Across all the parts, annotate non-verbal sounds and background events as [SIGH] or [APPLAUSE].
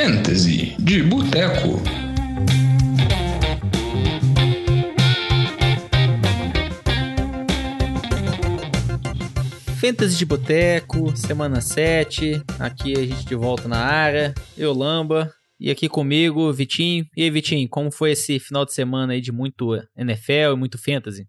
Fantasy de Boteco. Fantasy de Boteco, semana 7. Aqui a gente de volta na área. Eu, Lamba. E aqui comigo, Vitinho. E aí, Vitinho, como foi esse final de semana aí de muito NFL e muito Fantasy?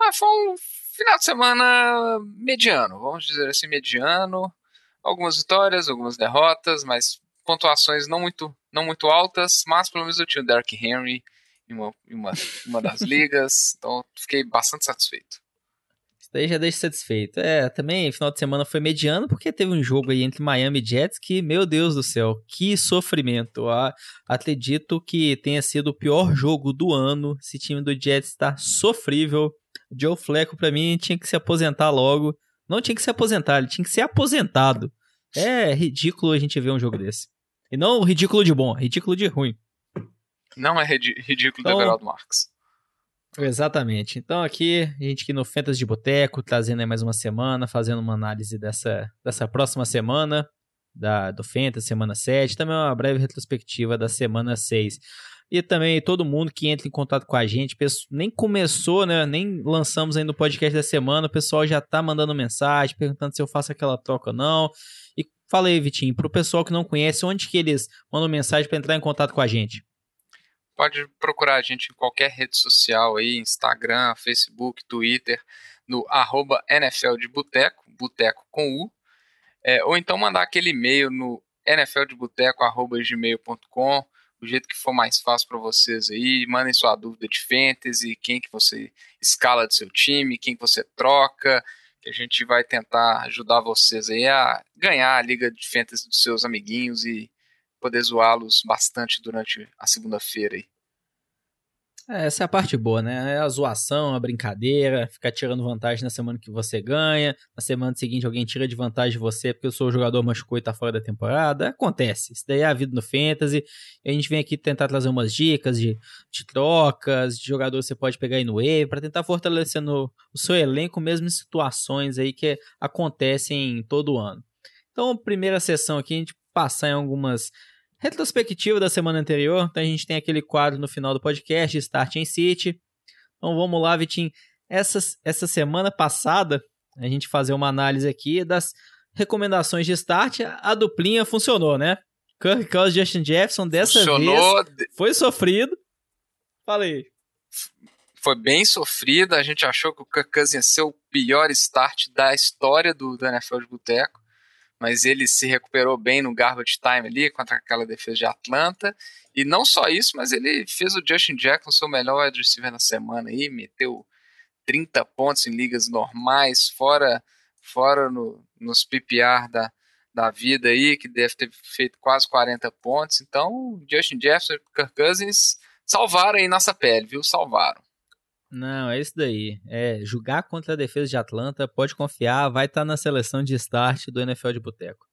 Ah, foi um final de semana mediano, vamos dizer assim, mediano. Algumas vitórias, algumas derrotas, mas pontuações não muito, não muito altas, mas pelo menos eu tinha o Derrick Henry em uma, em uma, uma das [LAUGHS] ligas, então fiquei bastante satisfeito. Isso daí já deixa satisfeito. É, também final de semana foi mediano, porque teve um jogo aí entre Miami e Jets que, meu Deus do céu, que sofrimento. Ah, acredito que tenha sido o pior jogo do ano. Esse time do Jets está sofrível. Joe Fleco, para mim, tinha que se aposentar logo. Não tinha que se aposentar, ele tinha que ser aposentado. É ridículo a gente ver um jogo desse. E não ridículo de bom, ridículo de ruim. Não é ridículo então, do Everaldo Marques. Exatamente. Então aqui, a gente aqui no Fentas de Boteco, trazendo aí mais uma semana, fazendo uma análise dessa, dessa próxima semana, da, do Fentas, semana 7, também uma breve retrospectiva da semana 6. E também todo mundo que entra em contato com a gente, nem começou, né? Nem lançamos ainda o podcast da semana, o pessoal já tá mandando mensagem, perguntando se eu faço aquela troca ou não. E fala aí, Vitinho, pro pessoal que não conhece, onde que eles mandam mensagem para entrar em contato com a gente? Pode procurar a gente em qualquer rede social aí, Instagram, Facebook, Twitter, no arroba NFL de Boteco, Boteco com U, é, ou então mandar aquele e-mail no nfldeboteco.gmail.com, o jeito que for mais fácil para vocês aí, mandem sua dúvida de fantasy, quem que você escala do seu time, quem que você troca, que a gente vai tentar ajudar vocês aí a ganhar a liga de fantasy dos seus amiguinhos e poder zoá-los bastante durante a segunda-feira aí. É, essa é a parte boa, né? É a zoação, a brincadeira, ficar tirando vantagem na semana que você ganha, na semana seguinte alguém tira de vantagem de você porque o seu jogador machucou e tá fora da temporada. Acontece. Isso daí é a vida no Fantasy. E a gente vem aqui tentar trazer umas dicas de, de trocas, de jogador que você pode pegar aí no wave, para tentar fortalecer no, o seu elenco, mesmo em situações aí que acontecem todo ano. Então, primeira sessão aqui, a gente passar em algumas retrospectiva da semana anterior. Então a gente tem aquele quadro no final do podcast, Start em City. Então vamos lá, Vitinho. Essa, essa semana passada, a gente fazer uma análise aqui das recomendações de start. A duplinha funcionou, né? Kirk Cousins e Justin Jefferson dessa funcionou. vez foi sofrido. Falei. Foi bem sofrido. A gente achou que o Kirk Cousins ia ser o pior start da história do, do NFL de Boteco mas ele se recuperou bem no garbage time ali contra aquela defesa de Atlanta. E não só isso, mas ele fez o Justin Jackson seu melhor wide receiver na semana aí, meteu 30 pontos em ligas normais, fora fora no, nos PPR da, da vida aí, que deve ter feito quase 40 pontos. Então, Justin Jefferson e Kirk Cousins salvaram aí nossa pele, viu? Salvaram. Não, é isso daí. É, jogar contra a defesa de Atlanta, pode confiar, vai estar tá na seleção de start do NFL de Boteco.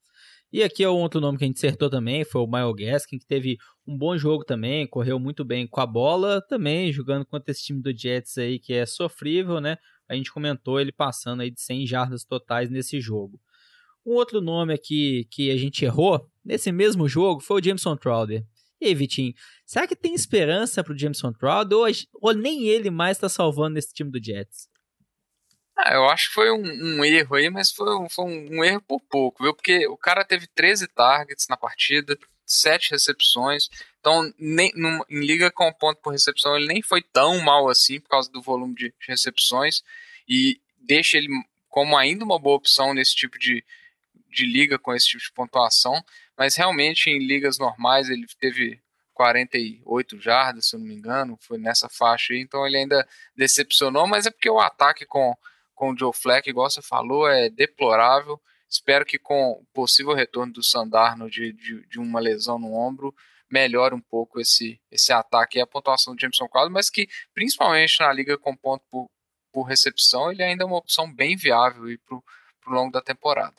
E aqui é outro nome que a gente acertou também, foi o Miles Gaskin, que teve um bom jogo também, correu muito bem com a bola, também jogando contra esse time do Jets aí que é sofrível, né? A gente comentou ele passando aí de 100 jardas totais nesse jogo. Um outro nome aqui que a gente errou nesse mesmo jogo foi o Jameson Crowder. E aí, Vitinho, será que tem esperança pro Jameson Crowder ou, ou nem ele mais tá salvando esse time do Jets? Ah, eu acho que foi um, um erro aí, mas foi, um, foi um, erro por pouco, viu? Porque o cara teve 13 targets na partida, 7 recepções. Então, nem, num, em liga com ponto por recepção, ele nem foi tão mal assim por causa do volume de, de recepções. E deixa ele como ainda uma boa opção nesse tipo de, de liga com esse tipo de pontuação mas realmente em ligas normais ele teve 48 jardas, se eu não me engano, foi nessa faixa aí, então ele ainda decepcionou, mas é porque o ataque com, com o Joe Fleck, igual você falou, é deplorável. Espero que com o possível retorno do Sandarno de, de, de uma lesão no ombro, melhore um pouco esse, esse ataque e a pontuação do Jameson Crowder, mas que principalmente na liga com ponto por, por recepção, ele ainda é uma opção bem viável para o longo da temporada.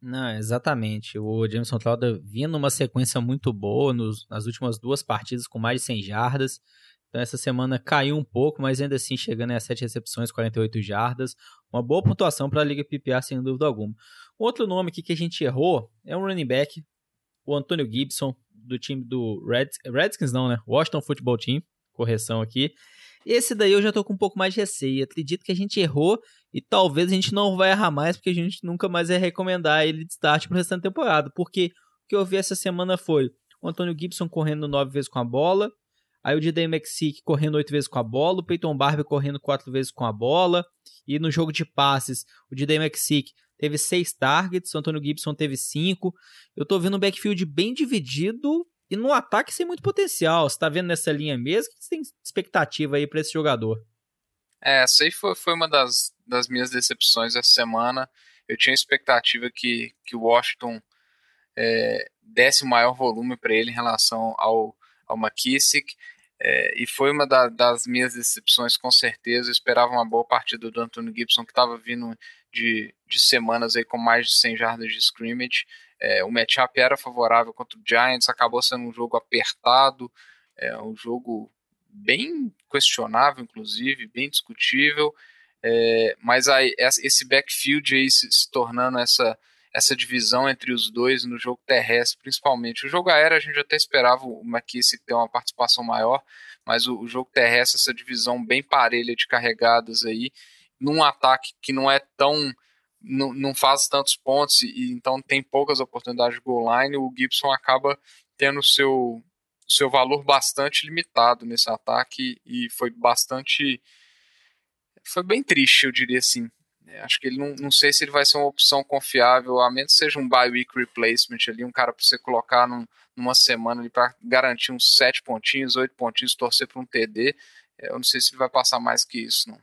Não, exatamente. O Jameson Crowder vinha numa sequência muito boa nos, nas últimas duas partidas com mais de 100 jardas. Então essa semana caiu um pouco, mas ainda assim chegando a 7 recepções, 48 jardas. Uma boa pontuação para a Liga PPA, sem dúvida alguma. Outro nome aqui que a gente errou é um running back. o Antônio Gibson, do time do Reds, Redskins, não, né? Washington Football Team, correção aqui. Esse daí eu já tô com um pouco mais de receio. Acredito que a gente errou e talvez a gente não vai errar mais, porque a gente nunca mais vai recomendar ele de start pro restante da temporada. Porque o que eu vi essa semana foi o Antônio Gibson correndo nove vezes com a bola, aí o D.D. McSick correndo oito vezes com a bola, o Peyton Barber correndo quatro vezes com a bola, e no jogo de passes, o D.D. McSick teve seis targets, o Antônio Gibson teve cinco. Eu tô vendo um backfield bem dividido e no ataque sem muito potencial. Você tá vendo nessa linha mesmo? O que você tem expectativa aí para esse jogador? É, essa aí foi, foi uma das, das minhas decepções essa semana. Eu tinha expectativa que, que Washington é, desse maior volume para ele em relação ao, ao McKissick. É, e foi uma da, das minhas decepções, com certeza. Eu esperava uma boa partida do Anthony Gibson, que estava vindo de, de semanas aí com mais de 100 jardas de scrimmage. É, o matchup era favorável contra o Giants, acabou sendo um jogo apertado, é, um jogo bem questionável, inclusive, bem discutível. É, mas aí, esse backfield aí se, se, tornando essa, essa divisão entre os dois no jogo terrestre, principalmente. O jogo aéreo a gente até esperava o McKissick ter uma participação maior, mas o, o jogo terrestre, essa divisão bem parelha de carregadas aí, num ataque que não é tão não, não faz tantos pontos e então tem poucas oportunidades de goal line, o Gibson acaba tendo seu seu valor bastante limitado nesse ataque e foi bastante foi bem triste, eu diria assim. É, acho que ele não, não sei se ele vai ser uma opção confiável, a menos que seja um bye week replacement ali, um cara para você colocar num, numa semana ali para garantir uns sete pontinhos, oito pontinhos, torcer para um TD. É, eu não sei se ele vai passar mais que isso, não.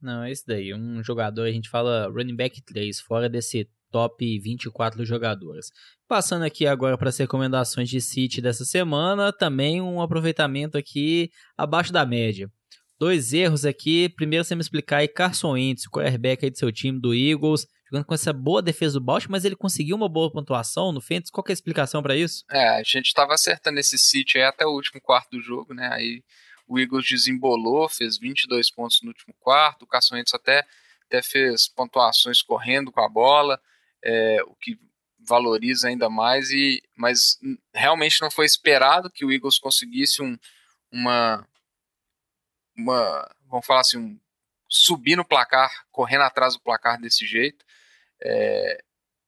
Não, é isso daí. Um jogador, a gente fala running back 3, fora desse top 24 jogadores. Passando aqui agora para as recomendações de City dessa semana, também um aproveitamento aqui abaixo da média. Dois erros aqui. Primeiro, você me explicar aí Carson Wentz, o quarterback aí do seu time, do Eagles, jogando com essa boa defesa do Baltimore, mas ele conseguiu uma boa pontuação no Fênix. Qual é a explicação para isso? É, a gente estava acertando esse City aí até o último quarto do jogo, né? Aí o Eagles desembolou, fez 22 pontos no último quarto. O Carson Wentz até, até fez pontuações correndo com a bola, é, o que valoriza ainda mais. E, mas realmente não foi esperado que o Eagles conseguisse um, uma, uma, vamos falar assim, um, subir no placar, correndo atrás do placar desse jeito. É,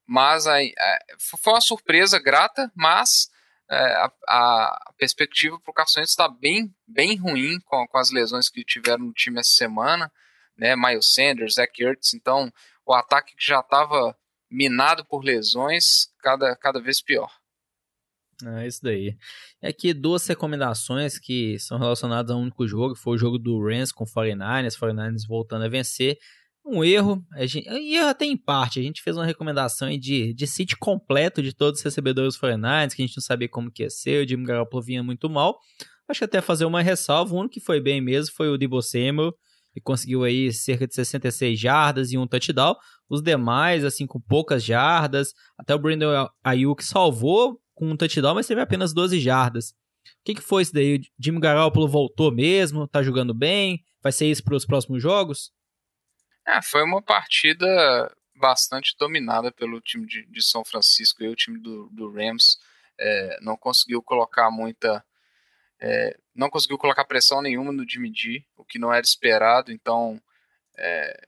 mas a, a, foi uma surpresa grata, mas é, a, a, perspectiva para o Carson está bem, bem ruim com, com, as lesões que tiveram no time essa semana, né? Miles Sanders, Zach Ertz, então o ataque que já estava minado por lesões, cada, cada vez pior. É isso daí. E aqui duas recomendações que são relacionadas a um único jogo, foi o jogo do Rams com o 49ers, 49ers voltando a vencer, um erro, a gente, erro até em parte, a gente fez uma recomendação de, de sítio completo de todos os recebedores foreigners, que a gente não sabia como que ia ser, o Jimmy Garoppolo vinha muito mal, acho que até fazer uma ressalva, o único que foi bem mesmo foi o Debo Samuel, e conseguiu aí cerca de 66 jardas e um touchdown, os demais, assim, com poucas jardas, até o Brandon Ayuk salvou com um touchdown, mas teve apenas 12 jardas. O que, que foi isso daí? O Jimmy Garoppolo voltou mesmo? Tá jogando bem? Vai ser isso para os próximos jogos? É, foi uma partida bastante dominada pelo time de, de São Francisco e o time do, do Rams é, não conseguiu colocar muita é, não conseguiu colocar pressão nenhuma no G, o que não era esperado, então é,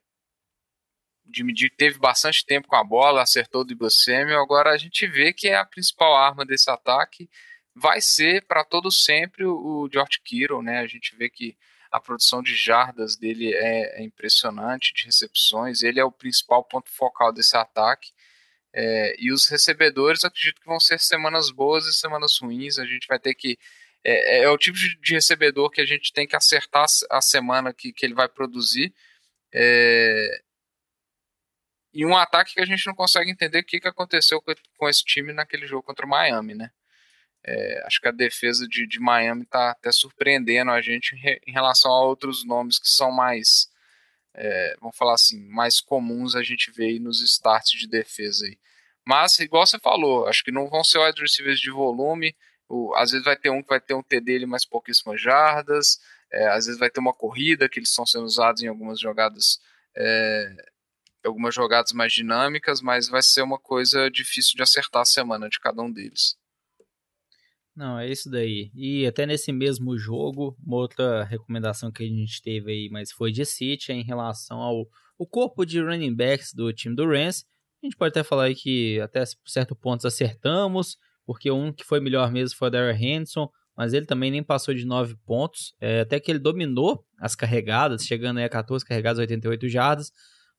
o G teve bastante tempo com a bola, acertou o Debo Samuel, agora a gente vê que é a principal arma desse ataque vai ser para todo sempre o, o George Kittle, né, a gente vê que a produção de jardas dele é, é, impressionante, de recepções. Ele é o principal ponto focal desse ataque. É, e os recebedores, acredito que vão ser semanas boas e semanas ruins. A gente vai ter que. É, é, é o tipo de recebedor que a gente tem que acertar a semana que, que ele vai produzir. É, e um ataque que a gente não consegue entender o que, que aconteceu com, com esse time naquele jogo contra o Miami, né? É, acho que a defesa de, de Miami está até surpreendendo a gente em, em, relação a outros nomes que são mais, é, vamos falar assim, mais comuns a gente ver nos starts de defesa aí. Mas, igual você falou, acho que não vão ser wide receivers de volume. O, às vezes vai ter um que vai ter um TD dele mais pouquíssimas jardas. É, às vezes vai ter uma corrida que eles estão sendo usados em algumas jogadas é, algumas jogadas mais dinâmicas, mas vai ser uma coisa difícil de acertar a semana de cada um deles. Não, é isso daí. E até nesse mesmo jogo, uma outra recomendação que a gente teve aí, mas foi de City, é em relação ao o corpo de running backs do time do Rams. A gente pode até falar aí que até certo ponto acertamos, porque um que foi melhor mesmo foi o Darrell Henderson, mas ele também nem passou de 9 pontos, é, até que ele dominou as carregadas, chegando aí a 14 carregadas, 88 jardas,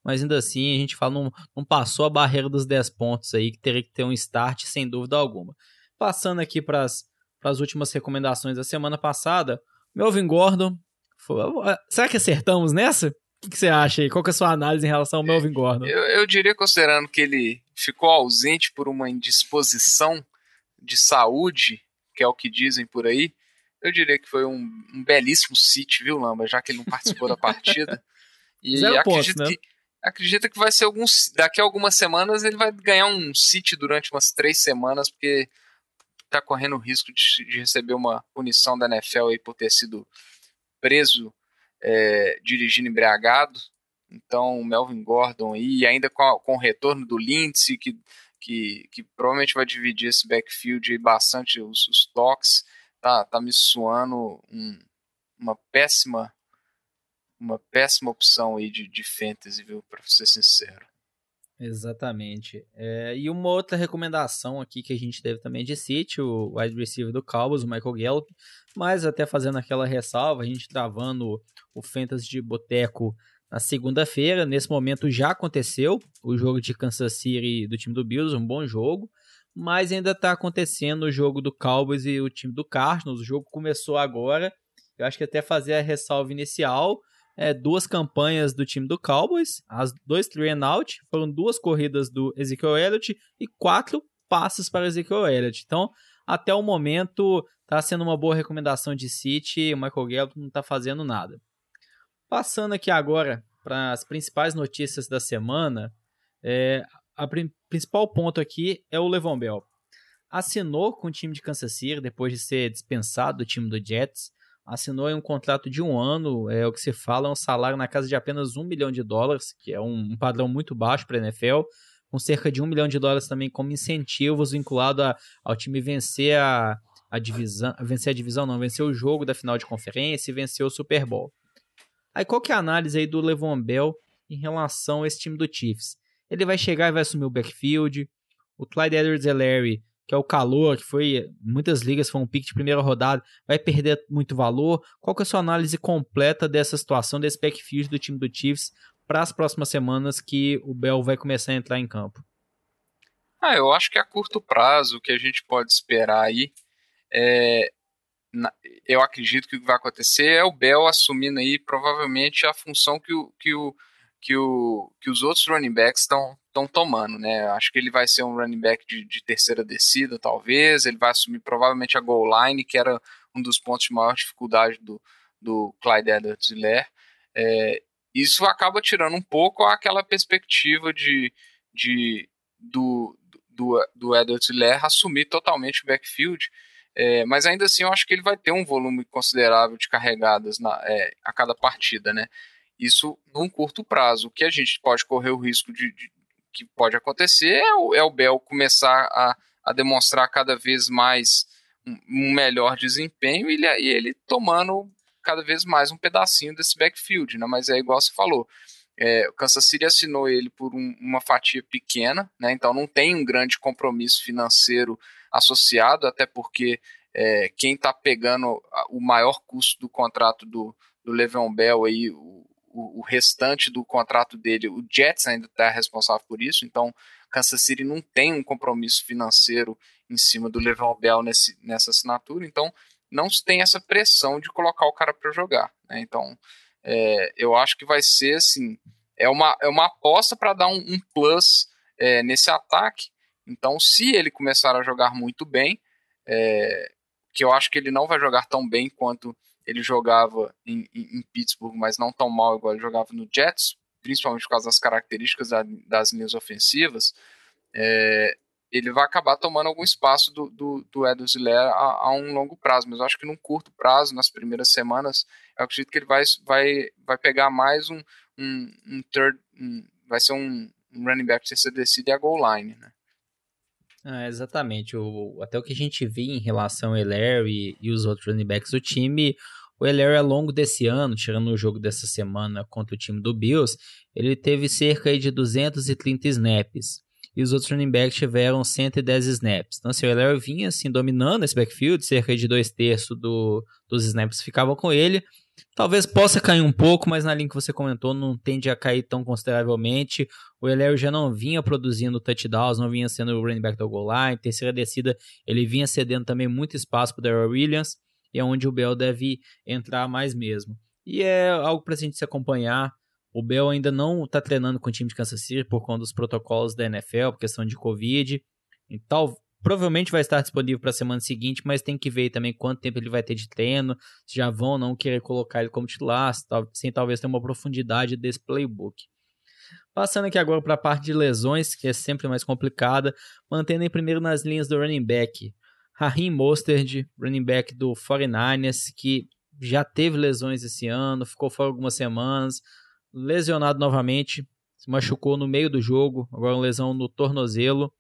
mas ainda assim a gente fala, não, não passou a barreira dos 10 pontos aí, que teria que ter um start sem dúvida alguma. Passando aqui para as últimas recomendações da semana passada, Melvin Gordon. Foi, será que acertamos nessa? O que, você acha aí? Qual que é a sua análise em relação ao Melvin Gordon? Eu, eu diria, considerando que ele ficou ausente por uma indisposição de saúde, que é o que dizem por aí, eu diria que foi um, um belíssimo sit, viu, Lamba? Já que ele não participou da partida. E Zero acredito, pontos, né? que, acredito que vai ser alguns. Daqui a algumas semanas ele vai ganhar um sit durante umas três semanas, porque tá correndo o risco de, de receber uma punição da NFL aí por ter sido preso é, dirigindo embriagado. Então, o Melvin Gordon aí, e ainda com, a, com o retorno do Lindsay, que que, que provavelmente vai dividir esse backfield bastante os, os toques, tá, tá me suando um, uma péssima uma péssima opção aí de, de fantasy, viu, para ser sincero. Exatamente. É, e uma outra recomendação aqui que a gente teve também de City, o wide receiver do Cowboys, o Michael Gallup, mas até fazendo aquela ressalva, a gente travando o Fantasy de Boteco na segunda-feira. Nesse momento já aconteceu o jogo de Kansas City do time do Bills, um bom jogo, mas ainda está acontecendo o jogo do Cowboys e o time do Cardinals. O jogo começou agora. Eu acho que até fazer a ressalva inicial, é, duas campanhas do time do Cowboys, as dois three and out, foram duas corridas do Ezekiel Elliott e quatro passes para Ezekiel Elliott. Então, até o momento, está sendo uma boa recomendação de City, o Michael Gallup não está fazendo nada. Passando aqui agora para as principais notícias da semana, é, a principal ponto aqui é o Levon Bell. Assinou com o time de Kansas City depois de ser dispensado do time do Jets. Assinou um contrato de um ano, é o que se fala, é um salário na casa de apenas um milhão de dólares, que é um, um padrão muito baixo para a NFL, com cerca de um milhão de dólares também como incentivos vinculado a, ao time vencer a, a divisão, vencer a divisão não, vencer o jogo da final de conferência e vencer o Super Bowl. Aí qual que é a análise aí do Levon Bell em relação a esse time do Chiefs? Ele vai chegar e vai assumir o backfield. O Clyde Edwards-Helaire, que é o calor, que foi muitas ligas foi um pique de primeira rodada, vai perder muito valor. Qual que é a sua análise completa dessa situação desse backfield do time do Chiefs para as próximas semanas que o Bell vai começar a entrar em campo? Ah, eu acho que a curto prazo o que a gente pode esperar aí é eu acredito que o que vai acontecer é o Bell assumindo aí provavelmente a função que o, que o, que o, que os outros running backs estão tomando, né? Acho que ele vai ser um running back de, de, terceira descida, talvez. Ele vai assumir provavelmente a goal line, que era um dos pontos de maior dificuldade do, do Clyde Edwards-Helaire. É, isso acaba tirando um pouco aquela perspectiva de, de do, do, do Edwards-Helaire assumir totalmente o backfield é, mas ainda assim, eu acho que ele vai ter um volume considerável de carregadas na, é, a cada partida, né? Isso num curto prazo. O que a gente pode correr o risco de, de que pode acontecer é o, é o Bell começar a, a demonstrar cada vez mais um, melhor desempenho e ele, e ele tomando cada vez mais um pedacinho desse backfield, né? Mas é igual você falou. É, o Kansas City assinou ele por um, uma fatia pequena, né? então não tem um grande compromisso financeiro associado, até porque é, quem está pegando o maior custo do contrato do, do Le'Veon Bell aí, o, o, restante do contrato dele, o Jets ainda está responsável por isso, então Kansas City não tem um compromisso financeiro em cima do Le'Veon Bell nesse, nessa assinatura, então não tem essa pressão de colocar o cara para jogar, né? então é, eu acho que vai ser assim, é uma, é uma aposta para dar um, um plus é, nesse ataque, então, se ele começar a jogar muito bem, é, que eu acho que ele não vai jogar tão bem quanto ele jogava em, em, em, Pittsburgh, mas não tão mal igual ele jogava no Jets, principalmente por causa das características da, das linhas ofensivas, é, ele vai acabar tomando algum espaço do, do, do a, a, um longo prazo, mas eu acho que num curto prazo, nas primeiras semanas, eu acredito que ele vai, vai, vai pegar mais um, um, um third, um, vai ser um, um running back terceira descida e a goal line, né? Ah, exatamente. O, até o que a gente viu em relação ao Elair e, e os outros running backs do time, o Elair ao longo desse ano, tirando o jogo dessa semana contra o time do Bills, ele teve cerca de 230 snaps. E os outros running backs tiveram 110 snaps. Então, assim, o Elair vinha assim, dominando esse backfield, cerca de dois terços do, dos snaps ficavam com ele. Talvez possa cair um pouco, mas na linha que você comentou, não tende a cair tão consideravelmente. O Eléo já não vinha produzindo touchdowns, não vinha sendo o running back do goal line. Terceira descida, ele vinha cedendo também muito espaço para o Darrell Williams, e é onde o Bell deve entrar mais mesmo. E é algo para a gente se acompanhar. O Bell ainda não está treinando com o time de Kansas City por conta dos protocolos da NFL, por questão de Covid. Então, provavelmente vai estar disponível para a semana seguinte, mas tem que ver também quanto tempo ele vai ter de treino, se já vão ou não querer colocar ele como titular, sem talvez ter uma profundidade desse playbook. Passando aqui agora para a parte de lesões, que é sempre mais complicada, mantendo em primeiro nas linhas do running back. Raheem Mostert, running back do 49ers, que já teve lesões esse ano, ficou fora algumas semanas, lesionado novamente, se machucou no meio do jogo, agora uma lesão no tornozelo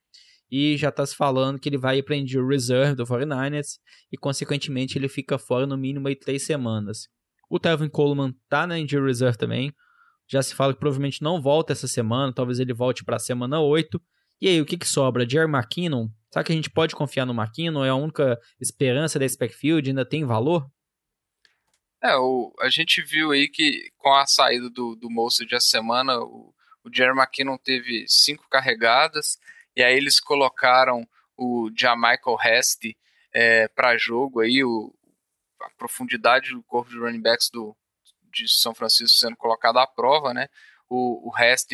e já está se falando que ele vai para injury reserve do 49ers e consequentemente ele fica fora no mínimo aí três semanas. O Tevin Coleman tá na injury reserve também. Já se fala que provavelmente não volta essa semana, talvez ele volte para a semana 8. E aí, o que, que sobra? Jerry McKinnon? Será que a gente pode confiar no McKinnon? É a única esperança desse backfield? Ainda tem valor? É, o, a gente viu aí que com a saída do, do Moço de a semana, o, o Jerry McKinnon teve cinco carregadas, e aí eles colocaram o Jamichael Hest é, para jogo aí, o, a profundidade do corpo de running backs do, de São Francisco sendo colocado à prova, né? O, o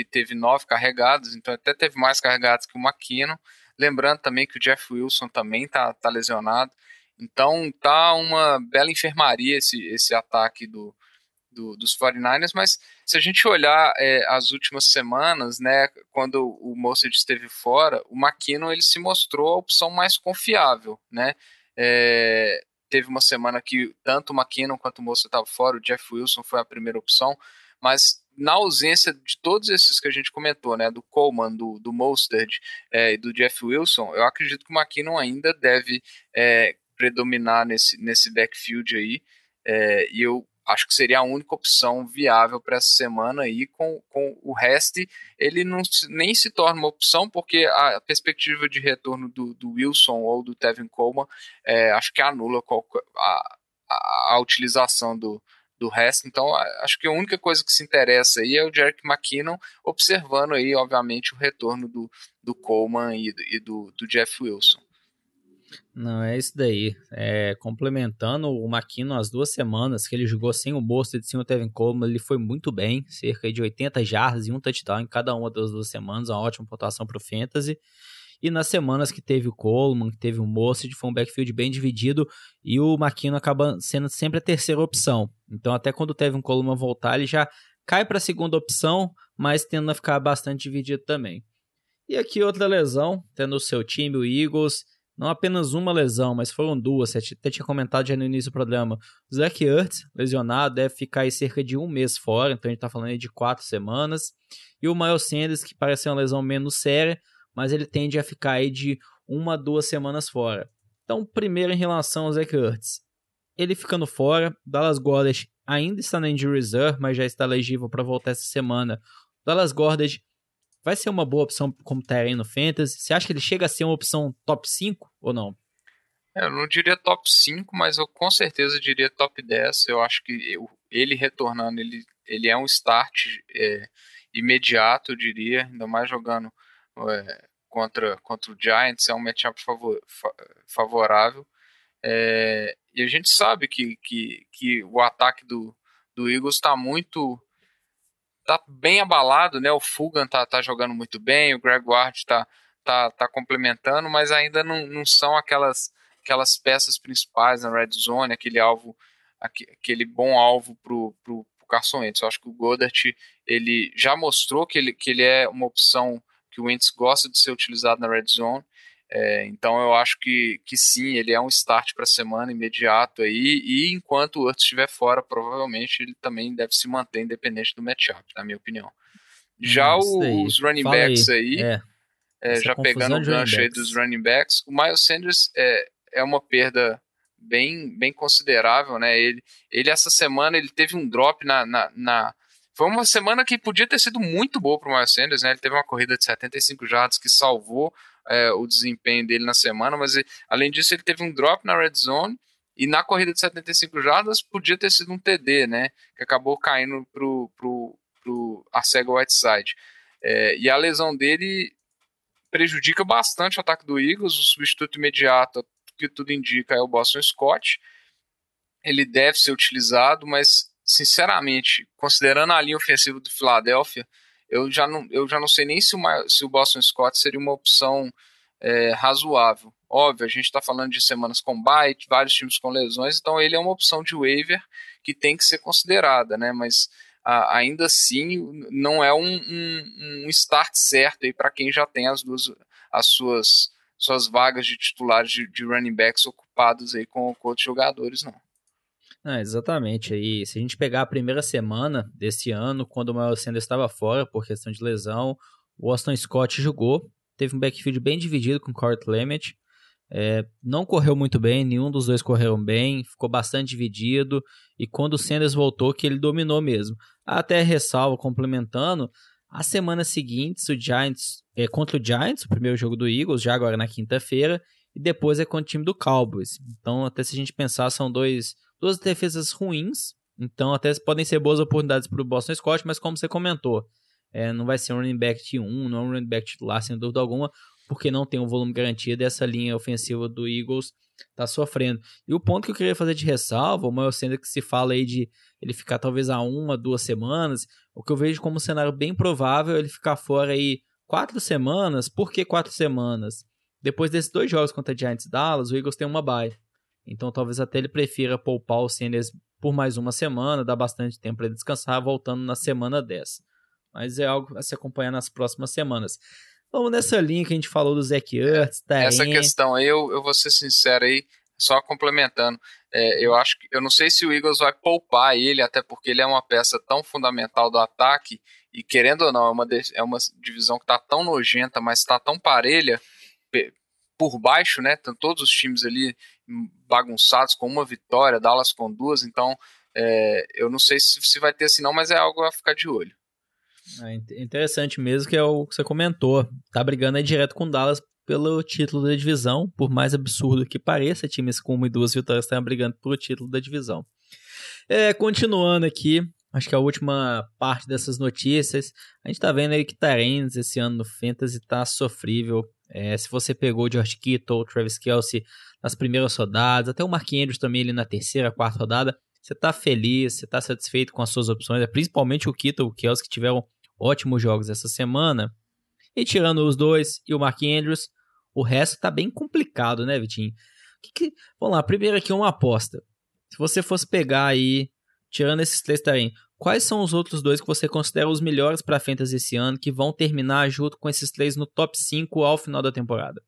teve nove carregados, então até teve mais carregados que o McKinnon. Lembrando também que o Jeff Wilson também tá, tá lesionado. Então tá uma bela enfermaria esse, esse ataque do, do, dos 49ers, mas se a gente olhar é, as últimas semanas, né, quando o Mostert esteve fora, o McKinnon ele se mostrou a opção mais confiável, né, é, teve uma semana que tanto o McKinnon quanto o Mostert estavam fora, o Jeff Wilson foi a primeira opção, mas na ausência de todos esses que a gente comentou, né, do Coleman, do, do Mostert é, e do Jeff Wilson, eu acredito que o McKinnon ainda deve é, predominar nesse, nesse backfield aí, é, e eu acho que seria a única opção viável para essa semana aí com, com o resto ele não nem se torna uma opção porque a perspectiva de retorno do, do Wilson ou do Tevin Coleman é, acho que anula a, a, a utilização do, do resto. Então, acho que a única coisa que se interessa aí é o Jerick McKinnon, observando aí, obviamente, o retorno do, do Coleman e, e do, do Jeff Wilson. Não, é isso daí. É, complementando o Maquino as duas semanas que ele jogou sem o Bolsa e sem o Tevin Coleman, ele foi muito bem, cerca de 80 jardas e um touchdown em cada uma das duas semanas, uma ótima pontuação para o Fantasy. E nas semanas que teve o Coleman, que teve o Mostert, foi um backfield bem dividido e o Maquino acaba sendo sempre a terceira opção. Então, até quando teve um Coleman voltar, ele já cai para a segunda opção, mas tendo a ficar bastante dividido também. E aqui outra lesão, tendo o seu time, o Eagles, não apenas uma lesão, mas foram duas. Você até tinha comentado já no início do programa. O Zach Ertz, lesionado, deve ficar aí cerca de um mês fora, então a gente tá falando aí de quatro semanas. E o Miles Sanders, que parece ser uma lesão menos séria, mas ele tende a ficar aí de uma, duas semanas fora. Então, primeiro em relação ao Zach Ertz. Ele ficando fora, Dallas Goddard ainda está na injury reserve, mas já está elegível para voltar essa semana. Dallas Goddard vai ser uma boa opção como terreno no Fantasy? Você acha que ele chega a ser uma opção top 5 ou não? É, eu não diria top 5, mas eu com certeza diria top 10. Eu acho que eu, ele retornando, ele, ele é um start é, imediato, eu diria, ainda mais jogando é, contra, contra o Giants, é um matchup favor, favorável. É, e a gente sabe que, que, que o ataque do, do Eagles está muito tá bem abalado, né? O Fugan tá, tá jogando muito bem, o Greg Ward tá, tá, tá complementando, mas ainda não, não são aquelas, aquelas peças principais na red zone, aquele alvo, aquele bom alvo pro, pro, pro Carson Wentz. Eu acho que o Goddard ele já mostrou que ele, que ele é uma opção que o Wentz gosta de ser utilizado na red zone. É, então eu acho que, que sim, ele é um start para a semana imediato aí, e enquanto o Hurts estiver fora, provavelmente ele também deve se manter independente do matchup, na minha opinião. Já hum, os running Fala backs aí, aí é. É, já pegando o gancho aí dos running backs, o Miles Sanders é, é uma perda bem, bem considerável, né? Ele, ele essa semana ele teve um drop na, na, na foi uma semana que podia ter sido muito boa para o Miles Sanders, né? Ele teve uma corrida de 75 jardas que salvou é, o desempenho dele na semana, mas ele, além disso ele teve um drop na red zone e na corrida de 75 jardas podia ter sido um TD, né? Que acabou caindo pro, pro, pro Arcega Whiteside. É, e a lesão dele prejudica bastante o ataque do Eagles. O substituto imediato, que tudo indica, é o Boston Scott. Ele deve ser utilizado, mas sinceramente, considerando a linha ofensiva do Philadelphia, eu já não, eu já não sei nem se o, se o Boston Scott seria uma opção é, razoável. Óbvio, a gente está falando de semanas com bite, vários times com lesões, então ele é uma opção de waiver que tem que ser considerada, né? Mas a, ainda assim não é um, um, um start certo aí para quem já tem as duas as suas suas vagas de titulares de, de running backs ocupados aí com, com outros jogadores, não. Ah, exatamente. Aí, se a gente pegar a primeira semana desse ano, quando o Miles Sanders estava fora por questão de lesão, o Austin Scott jogou, teve um backfield bem dividido com o Corey Clement, é, não correu muito bem, nenhum dos dois correram bem, ficou bastante dividido. E quando o Sanders voltou, que ele dominou mesmo. Até ressalva, complementando, as semanas seguintes, o Giants é contra o Giants, o primeiro jogo do Eagles, já agora na quinta-feira, e depois é contra o time do Cowboys. Então, até se a gente pensar, são dois, duas defesas ruins. Então, até podem ser boas oportunidades para o Boston Scott, mas como você comentou, é, não vai ser um running back de um, não é um running back titular, sem dúvida alguma porque não tem um volume garantido e essa linha ofensiva do Eagles está sofrendo. E o ponto que eu queria fazer de ressalva, o maior sendo que se fala aí de ele ficar talvez a uma, duas semanas, o que eu vejo como um cenário bem provável é ele ficar fora aí quatro semanas. Por que quatro semanas? Depois desses dois jogos contra Giants e Dallas, o Eagles tem uma bye. Então talvez até ele prefira poupar o Sanders por mais uma semana, dar bastante tempo para ele descansar, voltando na semana 10. Mas é algo a se acompanhar nas próximas semanas. Vamos nessa linha que a gente falou do Zach Ertz, tá Essa questão aí, eu, eu vou ser sincero aí, só complementando. É, eu acho que eu não sei se o Eagles vai poupar ele, até porque ele é uma peça tão fundamental do ataque, e querendo ou não, é uma, é uma divisão que está tão nojenta, mas está tão parelha por baixo, né? Todos os times ali bagunçados com uma vitória, Dallas com duas, então é, eu não sei se, se vai ter assim não, mas é algo a ficar de olho. É interessante mesmo que é o que você comentou. Tá brigando aí direto com Dallas pelo título da divisão, por mais absurdo que pareça, times com uma e duas vitórias estão brigando pelo título da divisão. É, continuando aqui, acho que a última parte dessas notícias, a gente tá vendo aí que Tyrants esse ano no Fantasy tá sofrível. É, se você pegou o George Kittle, o Travis Kelsey nas primeiras rodadas, até o Mark Andrews também ali na terceira, quarta rodada, você tá feliz, você tá satisfeito com as suas opções, é principalmente o Kittle, o Kelsey, que tiveram ótimos jogos essa semana. E tirando os dois e o Mark Andrews, o resto tá bem complicado, né, Vitinho? Que que... Vamos lá, primeiro aqui uma aposta. Se você fosse pegar aí, tirando esses três também, quais são os outros dois que você considera os melhores para Fantasy esse ano, que vão terminar junto com esses três no top 5 ao final da temporada?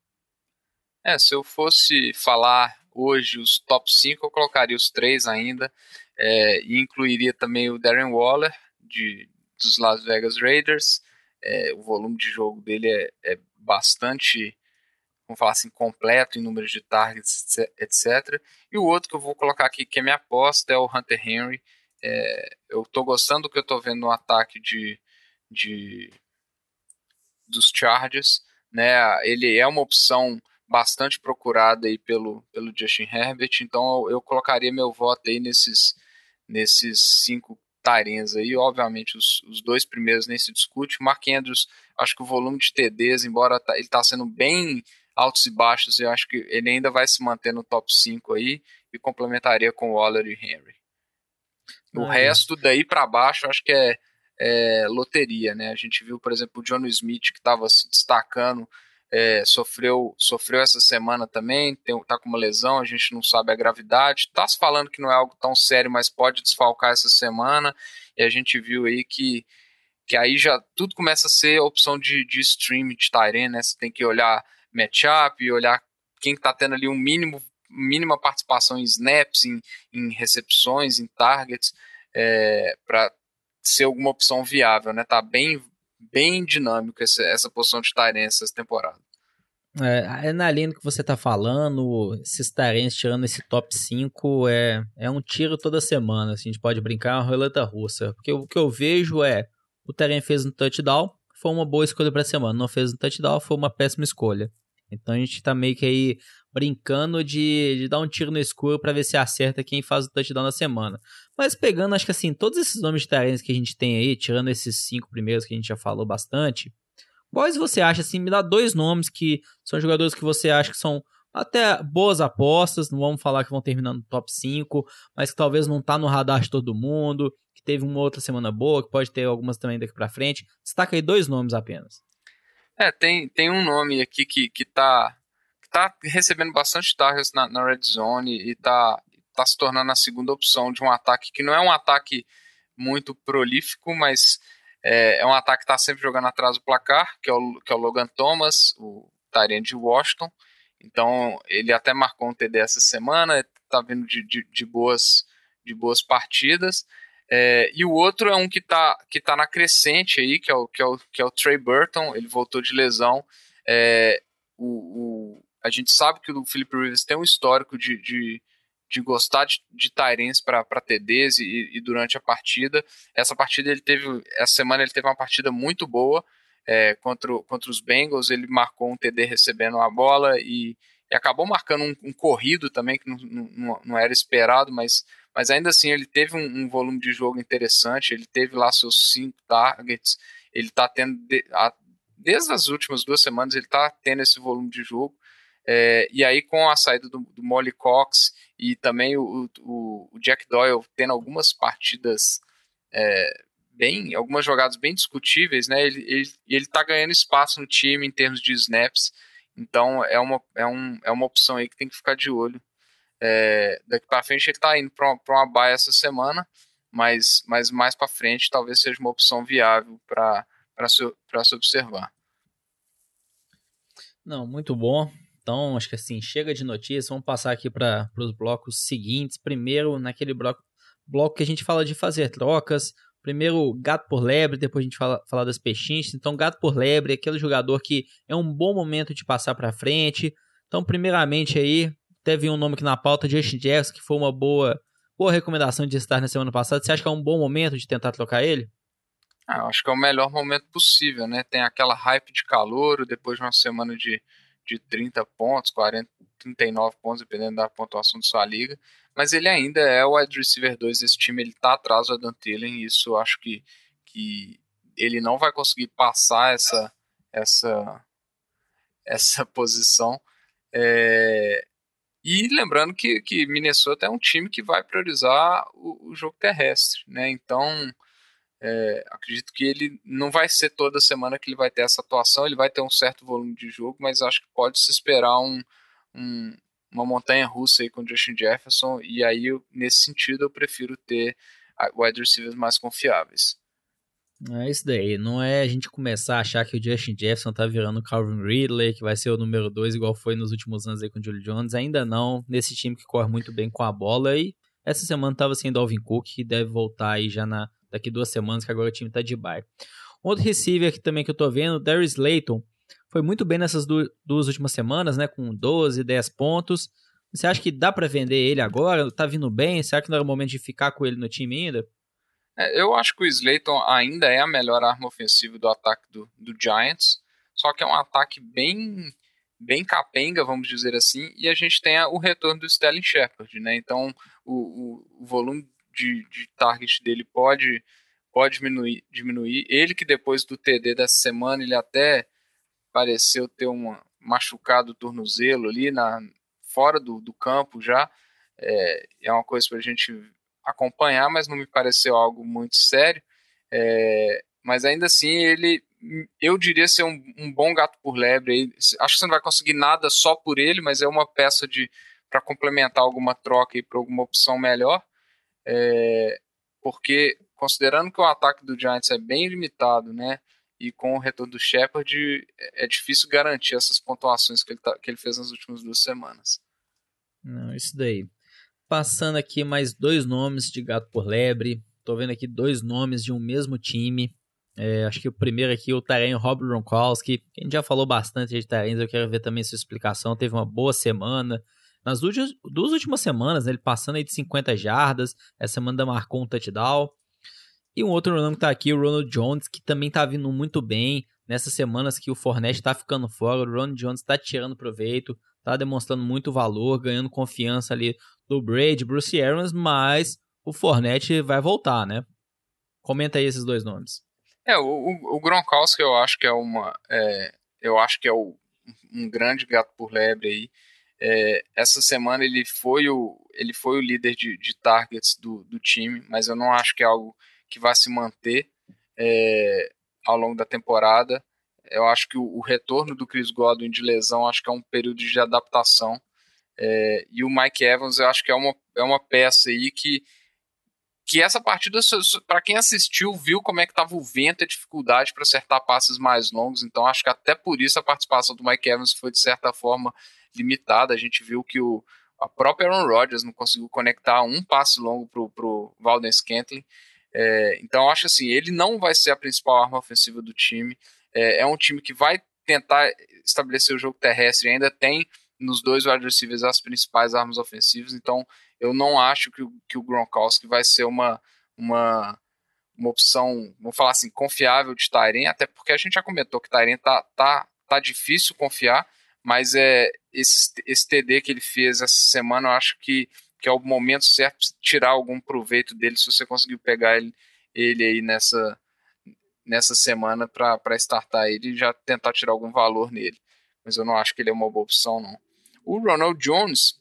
É, se eu fosse falar hoje os top 5, eu colocaria os três ainda, é, e incluiria também o Darren Waller, de, dos Las Vegas Raiders. É, o volume de jogo dele é, é, bastante, vamos falar assim, completo em números de targets, etc. E o outro que eu vou colocar aqui, que é minha aposta, é o Hunter Henry. É, eu estou gostando do que eu estou vendo no ataque de, de dos Chargers. Né? Ele é uma opção bastante procurada aí pelo, pelo Justin Herbert, então eu, eu colocaria meu voto aí nesses, nesses cinco Tyrens aí, obviamente os, os dois primeiros nem se discute. Mark Andrews, acho que o volume de TDs, embora tá, ele está sendo bem altos e baixos, eu acho que ele ainda vai se manter no top 5 aí e complementaria com Waller e Henry. O ah, resto daí para baixo, acho que é, é, loteria, né? A gente viu, por exemplo, o John Smith que estava se destacando é, sofreu, sofreu essa semana também, tem, tá com uma lesão, a gente não sabe a gravidade. Tá se falando que não é algo tão sério, mas pode desfalcar essa semana. E a gente viu aí que, que aí já tudo começa a ser opção de, de stream de Tyrene, né? Você tem que olhar matchup, olhar quem está tendo ali um mínimo mínima participação em snaps, em, em recepções, em targets, é, para ser alguma opção viável, né? Tá bem bem dinâmico essa, essa posição de Tyrene essa temporada. É, é na linha que você tá falando, esses Tyrens tirando esse top 5 é, é um tiro toda semana. Assim, a gente pode brincar uma roleta russa. Porque o que eu vejo é: o Tyren fez um touchdown, foi uma boa escolha pra semana. Não fez um touchdown, foi uma péssima escolha. Então a gente tá meio que aí brincando de, de dar um tiro no escuro para ver se acerta quem faz o touchdown na semana. Mas pegando, acho que assim, todos esses nomes de Tyrens que a gente tem aí, tirando esses cinco primeiros que a gente já falou bastante, Quais você acha, assim, me dá dois nomes que são jogadores que você acha que são até boas apostas, não vamos falar que vão terminar no top 5, mas que talvez não tá no radar de todo mundo, que teve uma outra semana boa, que pode ter algumas também daqui para frente. Destaca aí dois nomes apenas. É, tem, tem um nome aqui que, que, tá, que tá recebendo bastante targets na, na red zone e tá, tá se tornando a segunda opção de um ataque que não é um ataque muito prolífico, mas é, é um ataque que está sempre jogando atrás do placar, que é o, que é o Logan Thomas, o Tyrant de Washington. Então, ele até marcou um TD essa semana, está vindo de, de, de, boas, de boas partidas. É, e o outro é um que está que tá na crescente aí, que é o, que é o, que é o Trey Burton, ele voltou de lesão. É, o, o, a gente sabe que o Philip Rivers tem um histórico de, de, de gostar de, de Tyrens para TDs e, e, durante a partida. Essa partida ele teve, essa semana ele teve uma partida muito boa é, contra, contra os Bengals. Ele marcou um TD recebendo a bola e, e acabou marcando um, um, corrido também que não, não, não, era esperado, mas, mas ainda assim ele teve um, um, volume de jogo interessante. Ele teve lá seus cinco targets. Ele está tendo de, a, desde as últimas duas semanas ele está tendo esse volume de jogo. É, e aí, com a saída do, do Molly Cox e também o, o, o, Jack Doyle tendo algumas partidas é, bem, algumas jogadas bem discutíveis, né? Ele, ele, ele tá ganhando espaço no time em termos de snaps, então é uma, é, um, é uma opção aí que tem que ficar de olho. É, daqui para frente ele está indo para uma, uma baia essa semana, mas, mas mais para frente talvez seja uma opção viável para se, se observar. Não, muito bom. Então, acho que assim, chega de notícias, vamos passar aqui para os blocos seguintes. Primeiro, naquele bloco, bloco que a gente fala de fazer trocas. Primeiro, gato por lebre, depois a gente fala, fala das pechinchas. Então, gato por lebre aquele jogador que é um bom momento de passar para frente. Então, primeiramente aí, teve um nome aqui na pauta, Justin Jefferson, que foi uma boa, boa recomendação de estar na semana passada. Você acha que é um bom momento de tentar trocar ele? Ah, acho que é o melhor momento possível, né? Tem aquela hype de calor, depois de uma semana de, de 30 pontos, 40, 39 pontos, dependendo da pontuação de sua liga. Mas ele ainda é o wide receiver 2 desse time, ele está atrás do Adam Thielen, e isso eu acho que, que ele não vai conseguir passar essa, essa, essa [LAUGHS] posição. É, e lembrando que, que Minnesota é um time que vai priorizar o, o jogo terrestre, né? Então é, acredito que ele não vai ser toda semana que ele vai ter essa atuação, ele vai ter um certo volume de jogo, mas acho que pode se esperar um, um, uma montanha russa aí com Justin Jefferson, e aí nesse sentido eu prefiro ter wide receivers mais confiáveis. É isso daí, não é a gente começar a achar que o Justin Jefferson tá virando o Calvin Ridley, que vai ser o número 2, igual foi nos últimos anos aí com o Julio Jones, ainda não, nesse time que corre muito bem com a bola, e essa semana tava sem Dalvin Cook, que deve voltar aí já na daqui duas semanas, que agora o time tá de bye. Outro receiver aqui também que eu tô vendo, Darius Layton, foi muito bem nessas du duas últimas semanas, né? Com 12, 10 pontos. Você acha que dá para vender ele agora? Tá vindo bem? Será que não era o momento de ficar com ele no time ainda? É, eu acho que o Slayton ainda é a melhor arma ofensiva do ataque do, do Giants. Só que é um ataque bem bem capenga, vamos dizer assim, e a gente tem o retorno do Sterling Shepard, né? Então o, o, o volume de, de target dele pode, pode diminuir, diminuir. Ele que depois do TD dessa semana, ele até pareceu ter um machucado o tornozelo ali na, fora do, do campo já. É, é uma coisa para a gente acompanhar, mas não me pareceu algo muito sério. É, mas ainda assim, ele, eu diria ser um, um, bom gato por lebre. Acho que você não vai conseguir nada só por ele, mas é uma peça de para complementar alguma troca e para alguma opção melhor. É, porque, considerando que o ataque do Giants é bem limitado, né? E com o retorno do Shepard, é, difícil garantir essas pontuações que ele, tá, que ele fez nas últimas duas semanas. Não, isso daí. Passando aqui mais dois nomes de gato por lebre. Tô vendo aqui dois nomes de um mesmo time. É, acho que o primeiro aqui, o Taren Rob Gronkowski. A gente já falou bastante de Tarens, eu quero ver também sua explicação. Teve uma boa semana. Nas duas, duas últimas semanas, né, ele passando aí de 50 jardas. Essa semana marcou um touchdown. E um outro nome que tá aqui, o Ronald Jones, que também tá vindo muito bem. Nessas semanas que o Fornette tá ficando fora, o Ronald Jones tá tirando proveito, tá demonstrando muito valor, ganhando confiança ali do Brady, Bruce Arians, mas o Fornette vai voltar, né? Comenta aí esses dois nomes. É, o, o, o Gronkowski eu acho que é uma. É, eu acho que é o, um grande gato por lebre aí. É, essa semana ele foi o, ele foi o líder de, de targets do, do, time, mas eu não acho que é algo que vai se manter é, ao longo da temporada. Eu acho que o, o, retorno do Chris Godwin de lesão acho que é um período de adaptação. É, e o Mike Evans eu acho que é uma, é uma peça aí que que essa partida, para quem assistiu, viu como é que estava o vento e a dificuldade para acertar passes mais longos. Então, acho que até por isso a participação do Mike Evans foi, de certa forma, limitada. A gente viu que o a própria Aaron Rodgers não conseguiu conectar um passe longo para o Valden Scantling. É, então, acho assim, ele não vai ser a principal arma ofensiva do time. É, é um time que vai tentar estabelecer o jogo terrestre ainda tem nos dois wide receivers as principais armas ofensivas. Então, eu não acho que que o Gronkowski vai ser uma, uma, uma opção, vamos falar assim, confiável de Tyren, até porque a gente já comentou que Tyren tá, tá, tá difícil confiar, mas é esse, esse TD que ele fez essa semana, eu acho que, que é o momento certo de tirar algum proveito dele, se você conseguiu pegar ele, ele aí nessa, nessa semana para startar ele e já tentar tirar algum valor nele. Mas eu não acho que ele é uma boa opção, não. O Ronald Jones,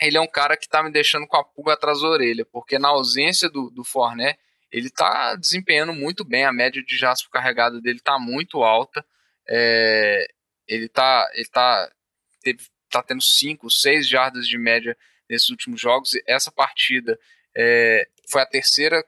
ele é um cara que tá me deixando com a pulga atrás da orelha, porque na ausência do, do Forné, ele tá desempenhando muito bem, a média de jaspo carregada dele tá muito alta, é, ele tá, ele tá, teve, tá tendo 5, 6 jardas de média nesses últimos jogos, essa partida é, foi a terceira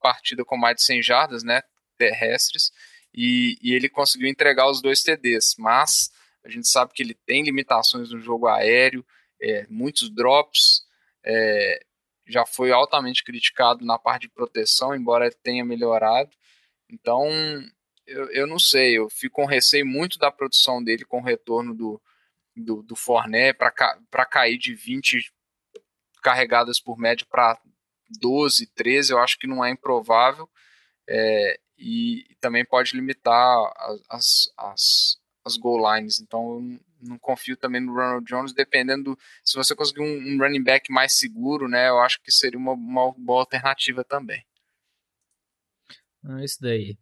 partida com mais de 100 jardas, né, terrestres, e, e ele conseguiu entregar os dois TDs, mas a gente sabe que ele tem limitações no jogo aéreo, é, muitos drops, é, já foi altamente criticado na parte de proteção, embora tenha melhorado. Então, eu, eu não sei, eu fico com receio muito da produção dele com o retorno do, do, do Forné para cair de 20 carregadas por média para 12, 13, eu acho que não é improvável. É, e, também pode limitar as, as, as goal lines. Então, não confio também no Ronald Jones, dependendo se você conseguir um, um, running back mais seguro, né? Eu acho que seria uma, uma boa alternativa também. Ah, isso daí.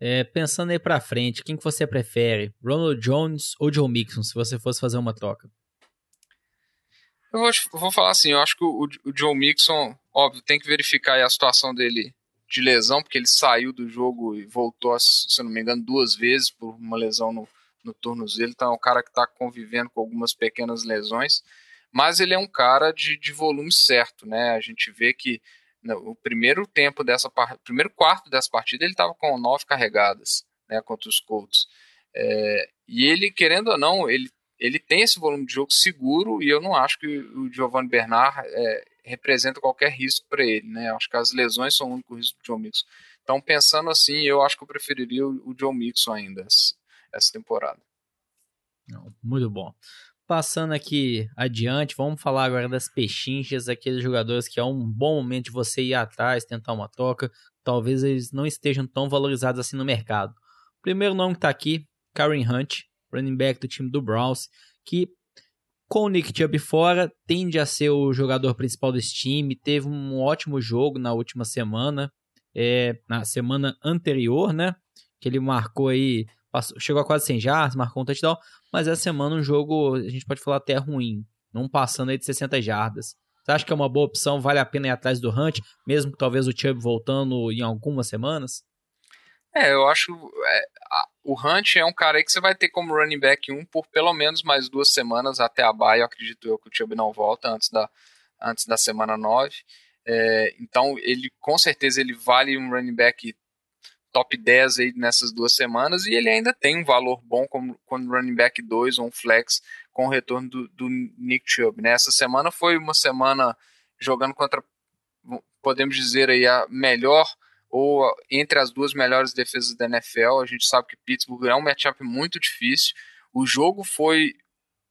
É, pensando aí pra frente, quem que você prefere? Ronald Jones ou Joe Mixon, se você fosse fazer uma troca? Eu vou, vou falar assim, eu acho que o, o Joe Mixon, óbvio, tem que verificar a situação dele de lesão, porque ele saiu do jogo e voltou, se eu não me engano, duas vezes por uma lesão no, no tornozelo, então é um cara que está convivendo com algumas pequenas lesões, mas ele é um cara de, de volume certo, né? A gente vê que no, o primeiro tempo dessa primeiro quarto dessa partida ele estava com nove carregadas, né, contra os Colts. É, e ele, querendo ou não, ele, ele tem esse volume de jogo seguro e eu não acho que o Giovanni Bernard é, representa qualquer risco para ele, né? Acho que as lesões são o único risco do John Mixon. Então, pensando assim, eu acho que eu preferiria o, o John Mixon ainda essa temporada. Muito bom. Passando aqui adiante, vamos falar agora das pechinchas, aqueles jogadores que é um bom momento de você ir atrás, tentar uma troca. Talvez eles não estejam tão valorizados assim no mercado. Primeiro nome que está aqui, Karen Hunt, running back do time do Browns, que com o Nick Chubb fora, tende a ser o jogador principal desse time. Teve um ótimo jogo na última semana, é, na semana anterior, né? Que ele marcou aí Passou, chegou a quase 100 jardas, marcou um touchdown, mas essa semana um jogo, a gente pode falar até ruim, não passando aí de 60 jardas. Você acha que é uma boa opção, vale a pena ir atrás do Hunt, mesmo que talvez o Chubb voltando em algumas semanas? É, eu acho. É, a, o Hunt é um cara aí que você vai ter como running back 1 por pelo menos mais duas semanas até a baia. Acredito eu que o Chubb não volta antes da, antes da semana 9. É, então, ele com certeza ele vale um running back top 10 aí nessas duas semanas e ele ainda tem um valor bom como quando running back 2 ou um flex com o retorno do, do Nick Chubb. Né? Essa semana foi uma semana jogando contra, podemos dizer aí, a melhor ou entre as duas melhores defesas da NFL. A gente sabe que Pittsburgh é um matchup muito difícil. O jogo foi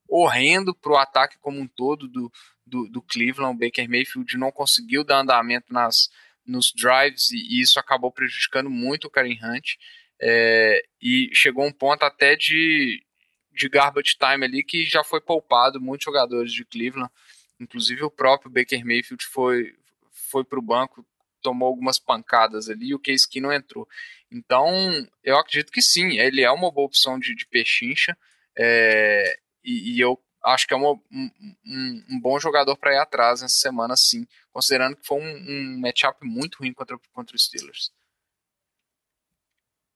horrendo para o ataque como um todo do, do, do, Cleveland. O Baker Mayfield não conseguiu dar andamento nas, nos drives e, isso acabou prejudicando muito o Karen Hunt. É, e chegou um ponto até de, de garbage time ali que já foi poupado muitos jogadores de Cleveland, inclusive o próprio Baker Mayfield foi, foi para o banco, tomou algumas pancadas ali e o Case Keenum entrou. Então, eu acredito que sim, ele é uma boa opção de, de pechincha é, e, e, eu acho que é uma, um, um, bom jogador para ir atrás nessa semana, sim, considerando que foi um, um matchup muito ruim contra, contra os Steelers.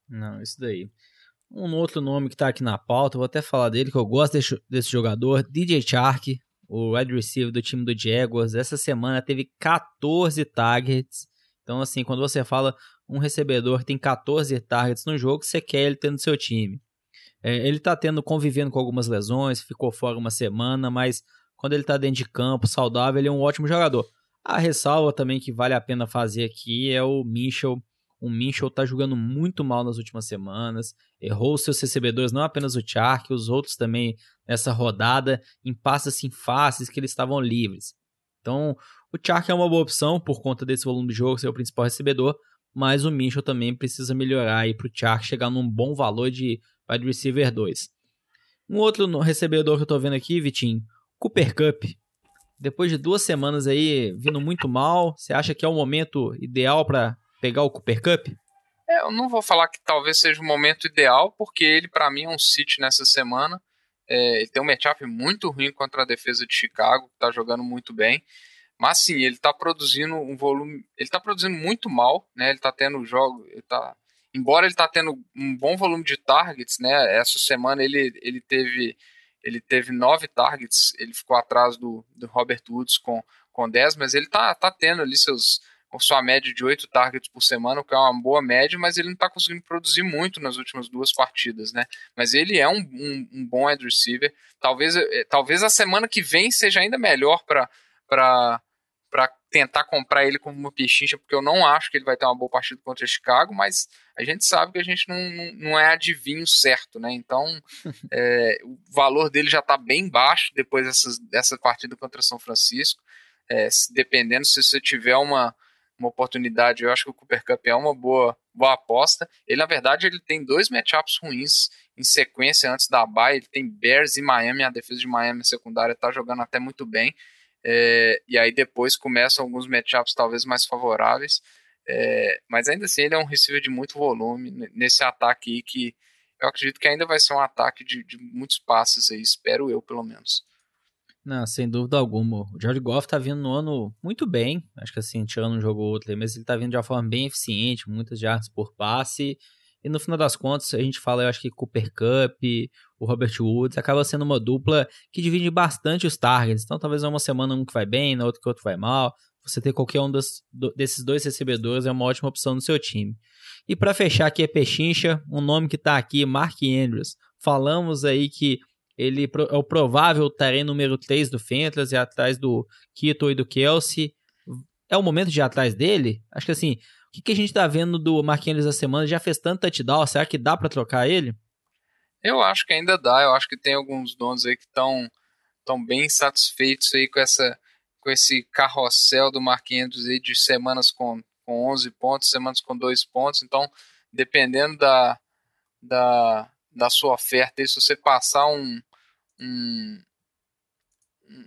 Não, isso daí. Um outro nome que tá aqui na pauta, vou até falar dele, que eu gosto desse, desse jogador, DJ Chark, o wide receiver do time do Jaguars. Essa semana teve 14 targets. Então, assim, quando você fala um recebedor que tem 14 targets no jogo, você quer ele tendo seu time. É, ele tá tendo, convivendo com algumas lesões, ficou fora uma semana, mas quando ele tá dentro de campo, saudável, ele é um ótimo jogador. A ressalva também que vale a pena fazer aqui é o Mitchell o Minchel está jogando muito mal nas últimas semanas, errou seus recebedores, não apenas o Chark, os outros também nessa rodada, em passes assim fáceis que eles estavam livres. Então, o Chark é uma boa opção por conta desse volume de jogo, ser o principal recebedor, mas o Minchel também precisa melhorar aí para o Chark chegar num bom valor de wide receiver 2. Um outro recebedor que eu estou vendo aqui, Vitinho, Cooper Cup. Depois de duas semanas aí vindo muito mal, você acha que é o momento ideal para pegar o Cooper Cup? É, eu não vou falar que talvez seja o momento ideal, porque ele, para mim, é um City nessa semana. É, ele tem um matchup muito ruim contra a defesa de Chicago, que está jogando muito bem. Mas sim, ele está produzindo um volume. Ele está produzindo muito mal, né? Ele está tendo jogo. Ele tá, embora ele está tendo um bom volume de targets, né? Essa semana ele, ele teve. Ele teve nove targets, ele ficou atrás do, do Robert Woods com, com 10, mas ele tá, tá tendo ali seus, sua média de 8 targets por semana, o que é uma boa média, mas ele não está conseguindo produzir muito nas últimas duas partidas, né? Mas ele é um, um, um bom wide receiver. Talvez, eh, talvez a semana que vem seja ainda melhor para tentar comprar ele como uma pechincha, porque eu não acho que ele vai ter uma boa partida contra Chicago, mas a gente sabe que a gente não, não, não é adivinho certo, né? Então [LAUGHS] é, o valor dele já está bem baixo depois dessas, dessa partida contra São Francisco. É, dependendo se você tiver uma, uma oportunidade. Eu acho que o Cooper Cup é uma boa, boa aposta. Ele, na verdade, ele tem dois matchups ruins em sequência antes da bye. Ele tem Bears e Miami. A defesa de Miami secundária está jogando até muito bem. É, e aí depois começam alguns matchups talvez mais favoráveis. É, mas ainda assim ele é um receiver de muito volume nesse ataque aí que eu acredito que ainda vai ser um ataque de, de muitos passes aí, espero eu pelo menos. Não, sem dúvida alguma. O George Goff tá vindo no ano muito bem. Acho que assim, tirando um jogo ou outro, mas ele tá vindo de uma forma bem eficiente, muitas yards por passe. E no final das contas, a gente fala, eu acho que Cooper Cup, o Robert Woods, acaba sendo uma dupla que divide bastante os targets. Então, talvez uma semana um que vai bem, na outra que outro vai mal. Você ter qualquer um dos, desses dois recebedores é uma ótima opção no seu time. E para fechar aqui é Pechincha, um nome que tá aqui, Mark Andrews. Falamos aí que ele é o provável terem número 3 do Fantasy, atrás do Kito e do Kelsey. É o momento de ir atrás dele? Acho que assim, o que, que a gente tá vendo do Marquinhos essa semana? Já fez tanto touchdown, será que dá para trocar ele? Eu acho que ainda dá, eu acho que tem alguns donos aí que estão tão bem satisfeitos aí com essa com esse carrossel do Marquinhos aí de semanas com, com 11 pontos, semanas com 2 pontos, então dependendo da, da, da sua oferta, se você passar um, um,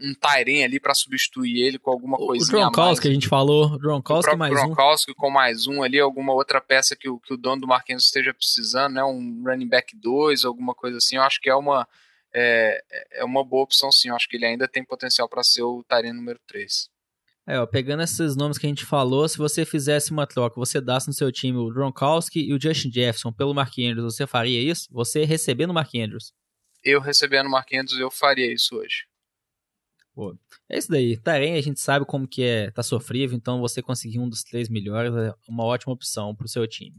um Tairen ali para substituir ele com alguma coisinha o Gronkowski que a gente falou, Gronkowski mais Gronkowski um. com mais um ali, alguma outra peça que o, que o dono do Marquinhos esteja precisando, né, um running back 2, alguma coisa assim, eu acho que é uma é, é uma boa opção sim, eu acho que ele ainda tem potencial para ser o Tairen número 3. É, ó, pegando esses nomes que a gente falou, se você fizesse uma troca, você dasse no seu time o Gronkowski e o Justin Jefferson pelo Mark Andrews, você faria isso? Você recebendo o Mark Andrews? Eu recebendo o Mark Andrews, eu faria isso hoje. Pô, é isso daí. Tarém, a gente sabe como que é, tá sofrível, então você conseguir um dos três melhores é uma ótima opção pro seu time.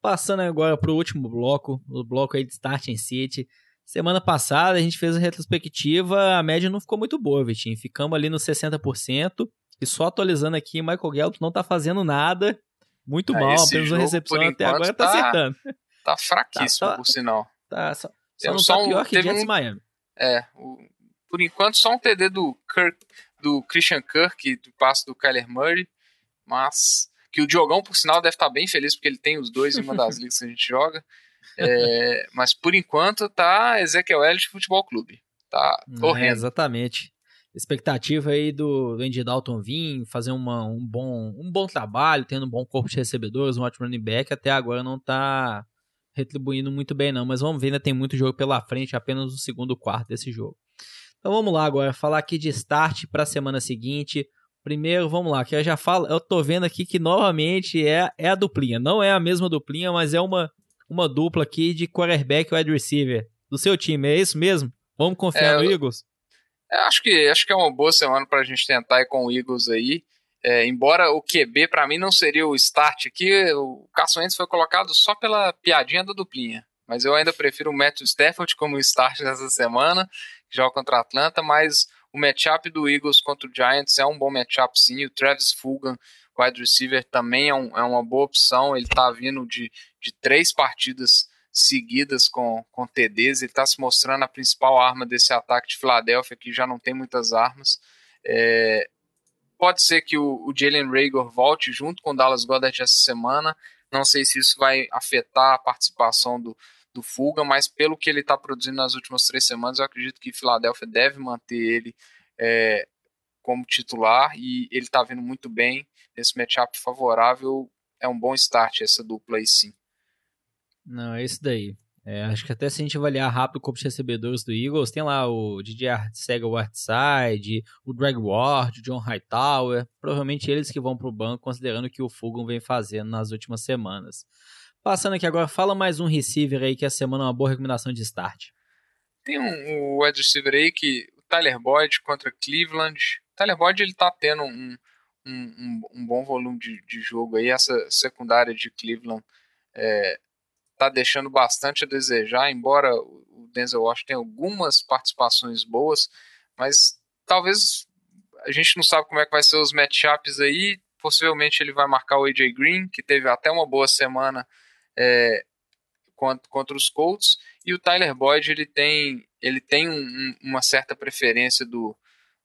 Passando agora pro último bloco, o bloco aí de Starting City. Semana passada a gente fez a retrospectiva, a média não ficou muito boa, Vitinho. Ficamos ali nos 60%. E só atualizando aqui, Michael Gallup não tá fazendo nada. Muito ah, mal, apenas uma recepção até agora tá, tá acertando. Tá fraquíssimo, tá, por sinal. Tá, só, só não só tá pior um, que Jets um, Miami. É, o, por enquanto só um TD do Kirk, do Christian Kirk, do passo do Kyler Murray, mas que o Diogão, por sinal, deve estar bem feliz porque ele tem os dois em uma das [LAUGHS] ligas que a gente joga. É, mas por enquanto tá Ezequiel Elliott Futebol Clube. Tá correndo. É, exatamente. Expectativa aí do, do Andy Dalton vir, fazer uma, um, bom, um bom trabalho, tendo um bom corpo de recebedores, um ótimo running back, até agora não tá retribuindo muito bem, não. Mas vamos ver, ainda tem muito jogo pela frente, apenas o segundo quarto desse jogo. Então vamos lá agora, falar aqui de start para a semana seguinte. Primeiro, vamos lá, que eu já falo, eu tô vendo aqui que novamente é, é a duplinha. Não é a mesma duplinha, mas é uma, uma dupla aqui de quarterback e wide receiver do seu time. É isso mesmo? Vamos confiar é, no Eagles? Eu acho que, acho que é uma boa semana para a gente tentar ir com o Eagles aí. É, embora o QB para mim não seria o start aqui, o Carson Wentz foi colocado só pela piadinha da duplinha. Mas eu ainda prefiro o Matthew Stafford como start nessa semana, que joga contra Atlanta, mas o matchup do Eagles contra o Giants é um bom matchup sim. O Travis Fulgham, wide receiver, também é, um, é uma boa opção. Ele está vindo de, de três partidas seguidas com, com TDs. Ele está se mostrando a principal arma desse ataque de Filadélfia, que já não tem muitas armas. É, pode ser que o, o Jalen Rager volte junto com o Dallas Goddard essa semana. Não sei se isso vai afetar a participação do, do Fuga, mas pelo que ele está produzindo nas últimas três semanas, eu acredito que Filadélfia deve manter ele é, como titular e ele está vindo muito bem nesse matchup favorável. É um bom start essa dupla aí sim. Não, é isso daí. É, acho que até se a gente avaliar rápido o corpo recebedores do Eagles, tem lá o DJ Sega Whiteside, o Drag Ward, o John Hightower, provavelmente eles que vão para o banco, considerando que o Fulgham vem fazendo nas últimas semanas. Passando aqui agora, fala mais um receiver aí que a semana é uma boa recomendação de start. Tem um, um wide receiver aí que o Tyler Boyd contra Cleveland. O Tyler Boyd ele tá tendo um, um, um bom volume de, de, jogo aí. Essa secundária de Cleveland é, tá deixando bastante a desejar, embora o Denzel Washington tenha algumas participações boas, mas talvez a gente não sabe como é que vai ser os matchups aí. Possivelmente ele vai marcar o AJ Green, que teve até uma boa semana é, contra, contra os Colts, e o Tyler Boyd ele tem, ele tem um, uma certa preferência do,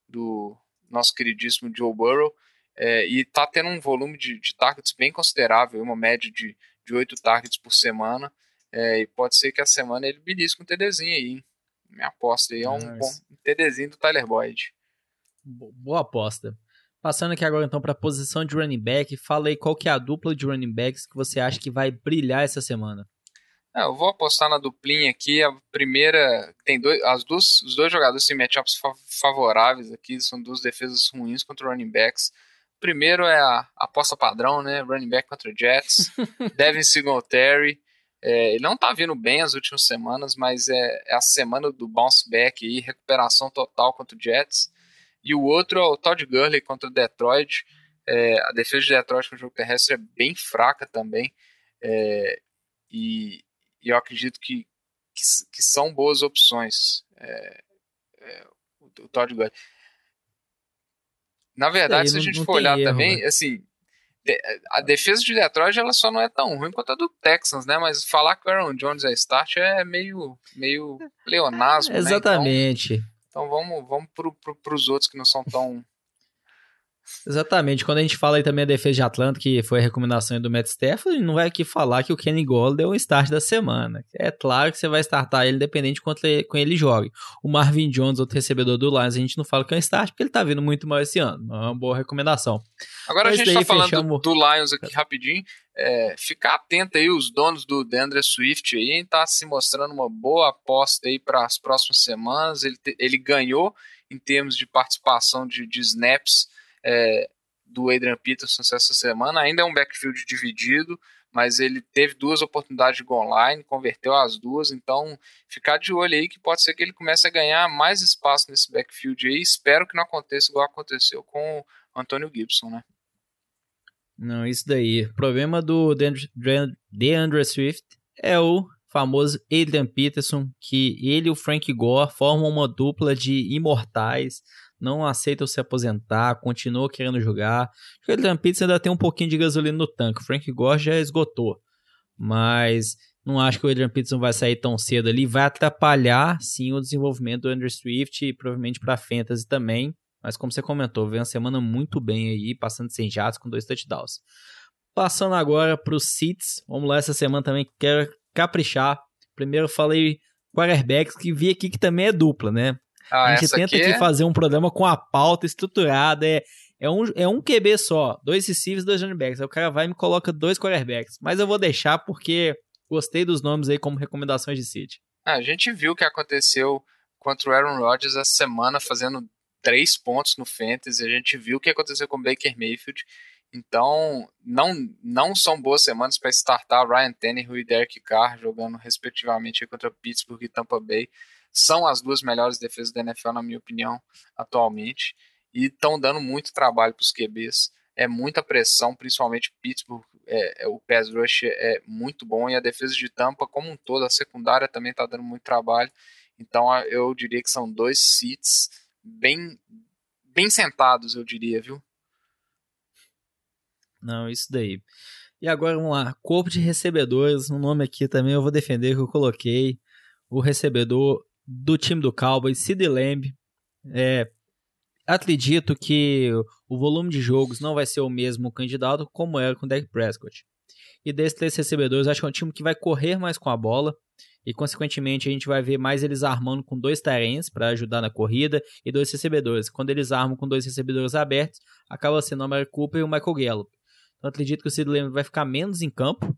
do nosso queridíssimo Joe Burrow, é, e está tendo um volume de, de targets bem considerável, uma média de de 8 targets por semana. É, e pode ser que a semana ele belisque um TDzinho aí. Hein? Minha aposta aí é um bom TDzinho do Tyler Boyd. Boa aposta. Passando aqui agora então para a posição de running back, fala aí qual que é a dupla de running backs que você acha que vai brilhar essa semana. É, eu vou apostar na duplinha aqui. A primeira tem dois, as duas, os dois jogadores têm matchups favoráveis aqui, são duas defesas ruins contra running backs. Primeiro é a, aposta padrão, né? Running back contra Jets. [LAUGHS] Devin Singletary. É, ele não tá vindo bem as últimas semanas, mas é, é, a semana do bounce back e recuperação total contra o Jets. E o outro é o Todd Gurley contra o Detroit. É, a defesa de Detroit com o jogo terrestre é bem fraca também. É, e, e, eu acredito que, que, que, são boas opções. É, é, o, o Todd Gurley. Na verdade, se a gente for olhar erro, também, né? assim, a defesa de Detroit ela só não é tão ruim quanto a do Texans, né? Mas falar que o Aaron Jones é start é meio, meio pleonasmo, é, Exatamente. Né? Então, então vamos, vamos pro, pros outros que não são tão Exatamente. Quando a gente fala aí também a defesa de Atlanta, que foi a recomendação do Matt Stafford, não vai aqui falar que o Kenny Golladay é o start da semana. É claro que você vai startar ele independente de quanto ele, com ele jogue. O Marvin Jones, outro recebedor do Lions, a gente não fala que é um start porque ele tá vindo muito mal esse ano. É uma boa recomendação. Agora Mas a gente tá falando fechamos... do, Lions aqui rapidinho. É, ficar atento aí, os donos do DeAndre Swift aí, tá se mostrando uma boa aposta aí para as próximas semanas. Ele, ele ganhou em termos de participação de, de snaps é, do Adrian Peterson essa semana. Ainda é um backfield dividido, mas ele teve duas oportunidades de gol online, converteu as duas, então ficar de olho aí que pode ser que ele comece a ganhar mais espaço nesse backfield aí. Espero que não aconteça igual aconteceu com o Antônio Gibson, né? Não, isso daí. O problema do DeAndre Swift é o famoso Adrian Peterson, que ele e o Frank Gore formam uma dupla de imortais não aceita se aposentar, continua querendo jogar. O Adrian Peterson ainda tem um pouquinho de gasolina no tanque. O Frank Gore já esgotou. Mas não acho que o Adrian Peterson vai sair tão cedo ali. Vai atrapalhar, sim, o desenvolvimento do Andrew Swift e provavelmente para Fantasy também. Mas como você comentou, vem uma semana muito bem aí, passando sem jatos com dois touchdowns. Passando agora para os seats. Vamos lá, essa semana também quero caprichar. Primeiro falei quarterbacks, que vi aqui que também é dupla, né? Ah, a gente tenta aqui, é... fazer um programa com a pauta estruturada, é, é, um, é um QB só, dois receivers, dois running backs. Aí o cara vai e me coloca dois quarterbacks. Mas eu vou deixar porque gostei dos nomes aí como recomendações de City. Ah, a gente viu o que aconteceu contra o Aaron Rodgers essa semana, fazendo três pontos no Fantasy. A gente viu o que aconteceu com o Baker Mayfield. Então, não, não são boas semanas para startar Ryan Tannehill e Derek Carr jogando respectivamente contra Pittsburgh e Tampa Bay. São as duas melhores defesas da NFL, na minha opinião, atualmente. E estão dando muito trabalho para os QBs. É muita pressão, principalmente Pittsburgh. É, é, o pass rush é muito bom e a defesa de Tampa, como um todo, a secundária também está dando muito trabalho. Então, eu diria que são dois seats bem, bem sentados, eu diria, viu? Não, isso daí. E agora vamos lá, corpo de recebedores, um nome aqui também eu vou defender que eu coloquei, o recebedor do time do Cowboys, Sid Lamb. É, acredito que o volume de jogos não vai ser o mesmo candidato como era com o Dak Prescott. E desses três recebedores, acho que é um time que vai correr mais com a bola e, consequentemente, a gente vai ver mais eles armando com dois tarens para ajudar na corrida e dois recebedores. Quando eles armam com dois recebedores abertos, acaba sendo o Mary Cooper e o Michael Gallup. Então acredito que o Sid Lamb vai ficar menos em campo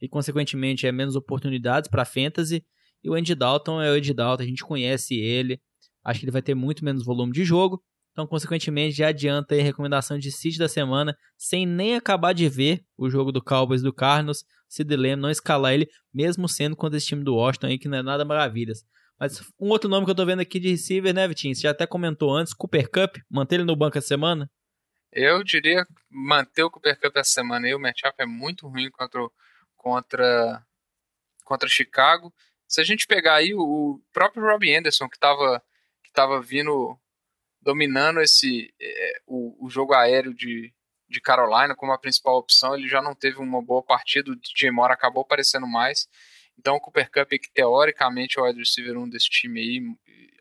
e, consequentemente, é menos oportunidades para fantasy. E o Andy Dalton é o Andy Dalton, a gente conhece ele. Acho que ele vai ter muito menos volume de jogo. Então, consequentemente, já adianta a recomendação de Cid da semana, sem nem acabar de ver o jogo do Cowboys do Carlos, Sid Lamb, não escalar ele, mesmo sendo contra esse time do Washington aí, que não é nada maravilhas. Mas um outro nome que eu tô vendo aqui de receiver, né, Vitinho? Você já até comentou antes, Cooper Cup, manter ele no banco essa semana? Eu diria manter o Cooper Cup essa semana aí, o matchup é muito ruim contra, contra, contra Chicago. Se a gente pegar aí o próprio Robbie Anderson, que estava que tava vindo dominando esse é, o, o jogo aéreo de, de Carolina como a principal opção, ele já não teve uma boa partida, o DJ Moore acabou aparecendo mais. Então o Cooper Cup, que teoricamente é o wide receiver 1 desse time aí,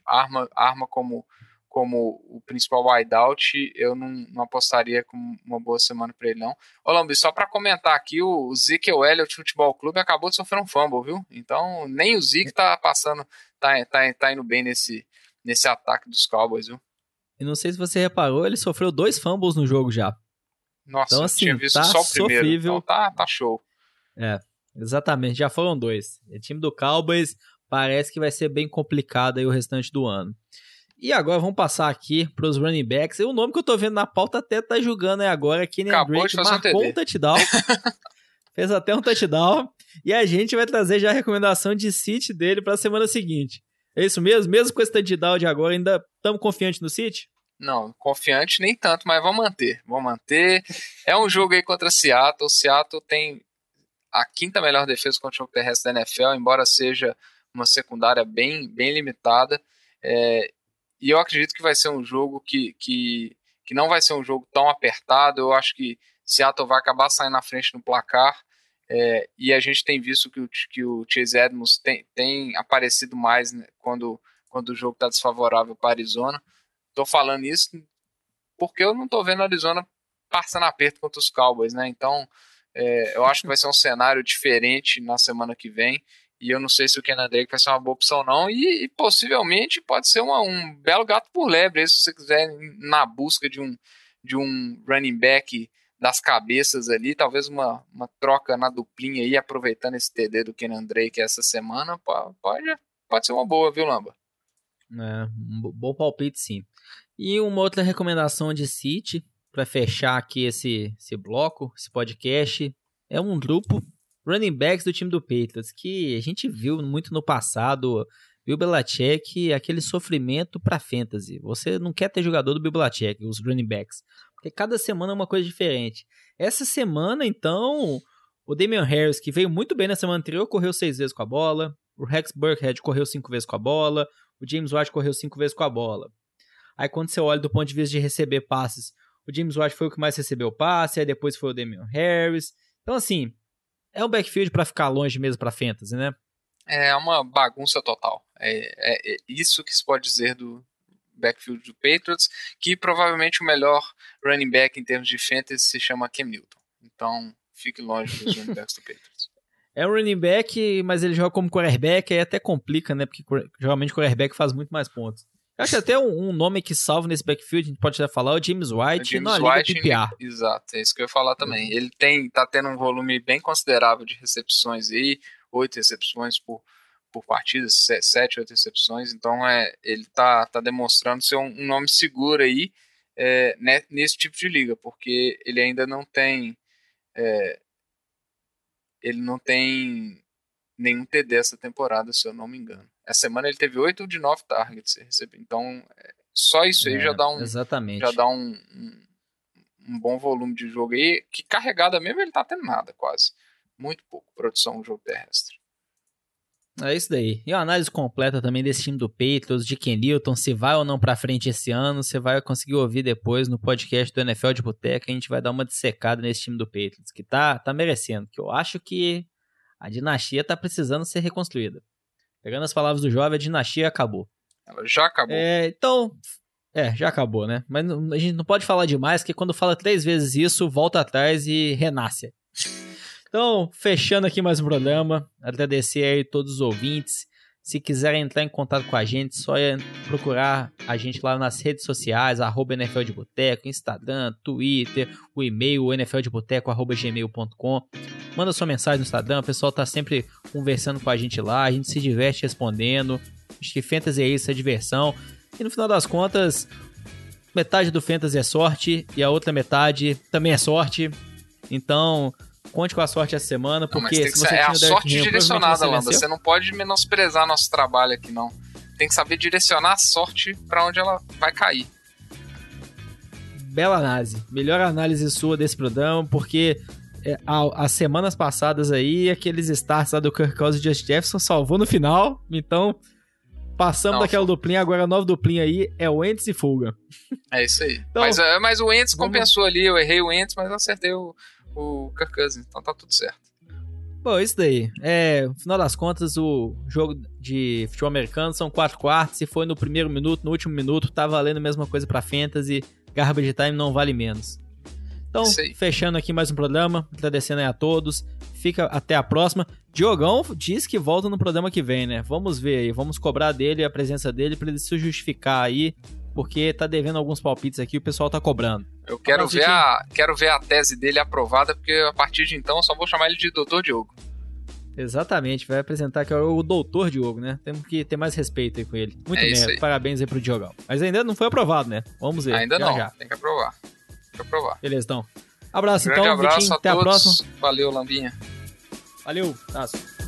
arma, arma como como o principal wideout, eu não, não apostaria com uma boa semana para ele, não. Ô, Lambi, só para comentar aqui, o Zeke Elliott Futebol Clube acabou de sofrer um fumble, viu? Então, nem o Zeke tá passando, tá, tá, tá indo bem nesse, nesse ataque dos Cowboys, viu? E não sei se você reparou, ele sofreu dois fumbles no jogo já. Nossa, então, assim, tinha visto tá só o primeiro. Sofrível. Então tá, tá show. É, exatamente, já foram dois. O time do Cowboys parece que vai ser bem complicado aí o restante do ano. E agora vamos passar aqui para os running backs. E o nome que eu tô vendo na pauta até tá julgando aí agora. Kenny Drake marcou um, um touchdown. [LAUGHS] fez até um touchdown. E a gente vai trazer já a recomendação de City dele para a semana seguinte. É isso mesmo? Mesmo com esse touchdown de agora, ainda estamos confiantes no City? Não, confiante nem tanto, mas vamos manter. Vamos manter. É um jogo aí contra Seattle. Seattle tem a quinta melhor defesa contra o jogo terrestre da NFL, embora seja uma secundária bem, bem limitada. É, e eu acredito que vai ser um jogo que, que, que não vai ser um jogo tão apertado. Eu acho que Seattle vai acabar saindo na frente no placar. É, e a gente tem visto que o, que o Chase Edmonds tem, tem aparecido mais né, quando, quando o jogo está desfavorável para Arizona. Estou falando isso porque eu não estou vendo a Arizona passando aperto contra os Cowboys, né? Então é, eu acho que vai ser um cenário diferente na semana que vem. E eu não sei se o Kenan Drake vai ser uma boa opção, não. E, e possivelmente pode ser uma, um belo gato por lebre. Se você quiser na busca de um, de um running back das cabeças ali, talvez uma, uma troca na duplinha aí, aproveitando esse TD do Kenan Drake essa semana, pode, pode ser uma boa, viu, Lamba? É, um bom palpite, sim. E uma outra recomendação de City, para fechar aqui esse, esse bloco, esse podcast, é um grupo running backs do time do Patriots, que a gente viu muito no passado, Bill Belichick, aquele sofrimento para fantasy. Você não quer ter jogador do Belichick, os running backs, porque cada semana é uma coisa diferente. Essa semana, então, o Damian Harris, que veio muito bem na semana anterior, correu seis vezes com a bola. O Rex Burkhead correu cinco vezes com a bola. O James White correu cinco vezes com a bola. Aí quando você olha do ponto de vista de receber passes, o James White foi o que mais recebeu passe, aí depois foi o Damian Harris. Então, assim, é um backfield para ficar longe mesmo para fantasy, né? É uma bagunça total. É, é, é, isso que se pode dizer do backfield do Patriots, que provavelmente o melhor running back em termos de fantasy se chama Cam Newton. Então, fique longe dos running backs do Patriots. [LAUGHS] É um running back, mas ele joga como quarterback, aí até complica, né? Porque geralmente o quarterback faz muito mais pontos. Acho até um, um, nome que salva nesse backfield, a gente pode até falar, é o James White, o James na White, Liga PPR. Exato, é isso que eu ia falar também. Uhum. Ele tem, tá tendo um volume bem considerável de recepções aí, oito recepções por, por partida, sete, oito recepções, então é, ele tá, tá demonstrando ser um, um nome seguro aí é, né, nesse tipo de liga, porque ele ainda não tem é, ele não tem nenhum TD essa temporada, se eu não me engano. Essa semana ele teve 8 de 9 targets. Então, é, só isso aí é, já dá um exatamente. já dá um, um, um, bom volume de jogo aí, que carregada mesmo ele tá tendo nada quase. Muito pouco produção no jogo terrestre. É isso daí. E a análise completa também desse time do Patriots, de Ken Newton, se vai ou não pra frente esse ano, você vai conseguir ouvir depois no podcast do NFL de Boteca. A gente vai dar uma dissecada nesse time do Patriots, que tá, tá merecendo. Que eu acho que a dinastia tá precisando ser reconstruída. Pegando as palavras do jovem, a dinastia acabou. Ela já acabou. É, então, é, já acabou, né? Mas a gente não pode falar demais, porque quando fala três vezes isso, volta atrás e renasce. Então, fechando aqui mais um programa, agradecer aí todos os ouvintes. Se quiserem entrar em contato com a gente, só é procurar a gente lá nas redes sociais, arroba NFL de Boteco, Instagram, Twitter, o e-mail, nfldeboteco.gmail.com. Manda sua mensagem no Instagram, o pessoal tá sempre conversando com a gente lá, a gente se diverte respondendo. Acho que Fantasy é isso, é diversão. E no final das contas, metade do Fantasy é sorte e a outra metade também é sorte. Então, Conte com a sorte essa semana, porque não, se você é a sorte direcionada, Landa. Você não pode menosprezar nosso trabalho aqui, não. Tem que saber direcionar a sorte para onde ela vai cair. Bela análise. Melhor análise sua desse programa, porque é, as semanas passadas aí, aqueles starts lá do Kirk Cousins e Just Jefferson salvou no final. Então, passamos não, daquela duplinha, agora a nova duplinha aí é o Ents e Fuga. É isso aí. [LAUGHS] Então, mas, é, mas o Ents compensou ali, eu errei o Ents, mas acertei o, o Kirk Cousins, então tá tudo certo. Bom, isso daí. É, no final das contas, o jogo de futebol americano são quatro quartos. Se foi no primeiro minuto, no último minuto, tá valendo a mesma coisa pra Fantasy. Garbage Time não vale menos. Então, fechando aqui mais um programa, agradecendo aí a todos. Fica até a próxima. Diogão diz que volta no programa que vem, né? Vamos ver aí, vamos cobrar dele a presença dele para ele se justificar aí porque tá devendo alguns palpites aqui o pessoal tá cobrando. Eu quero ver, a, quero ver a tese dele aprovada, porque a partir de então eu só vou chamar ele de Doutor Diogo. Exatamente, vai apresentar que é o Doutor Diogo, né? Temos que ter mais respeito aí com ele. Muito é bem, parabéns aí pro Diogão. Mas ainda não foi aprovado, né? Vamos ver. Ainda já, não, já. tem que aprovar. Tem que aprovar. Beleza, então. Abraço, Grande então, abraço Vitinho, a até todos. a próxima. Valeu, Lambinha. Valeu, abraço.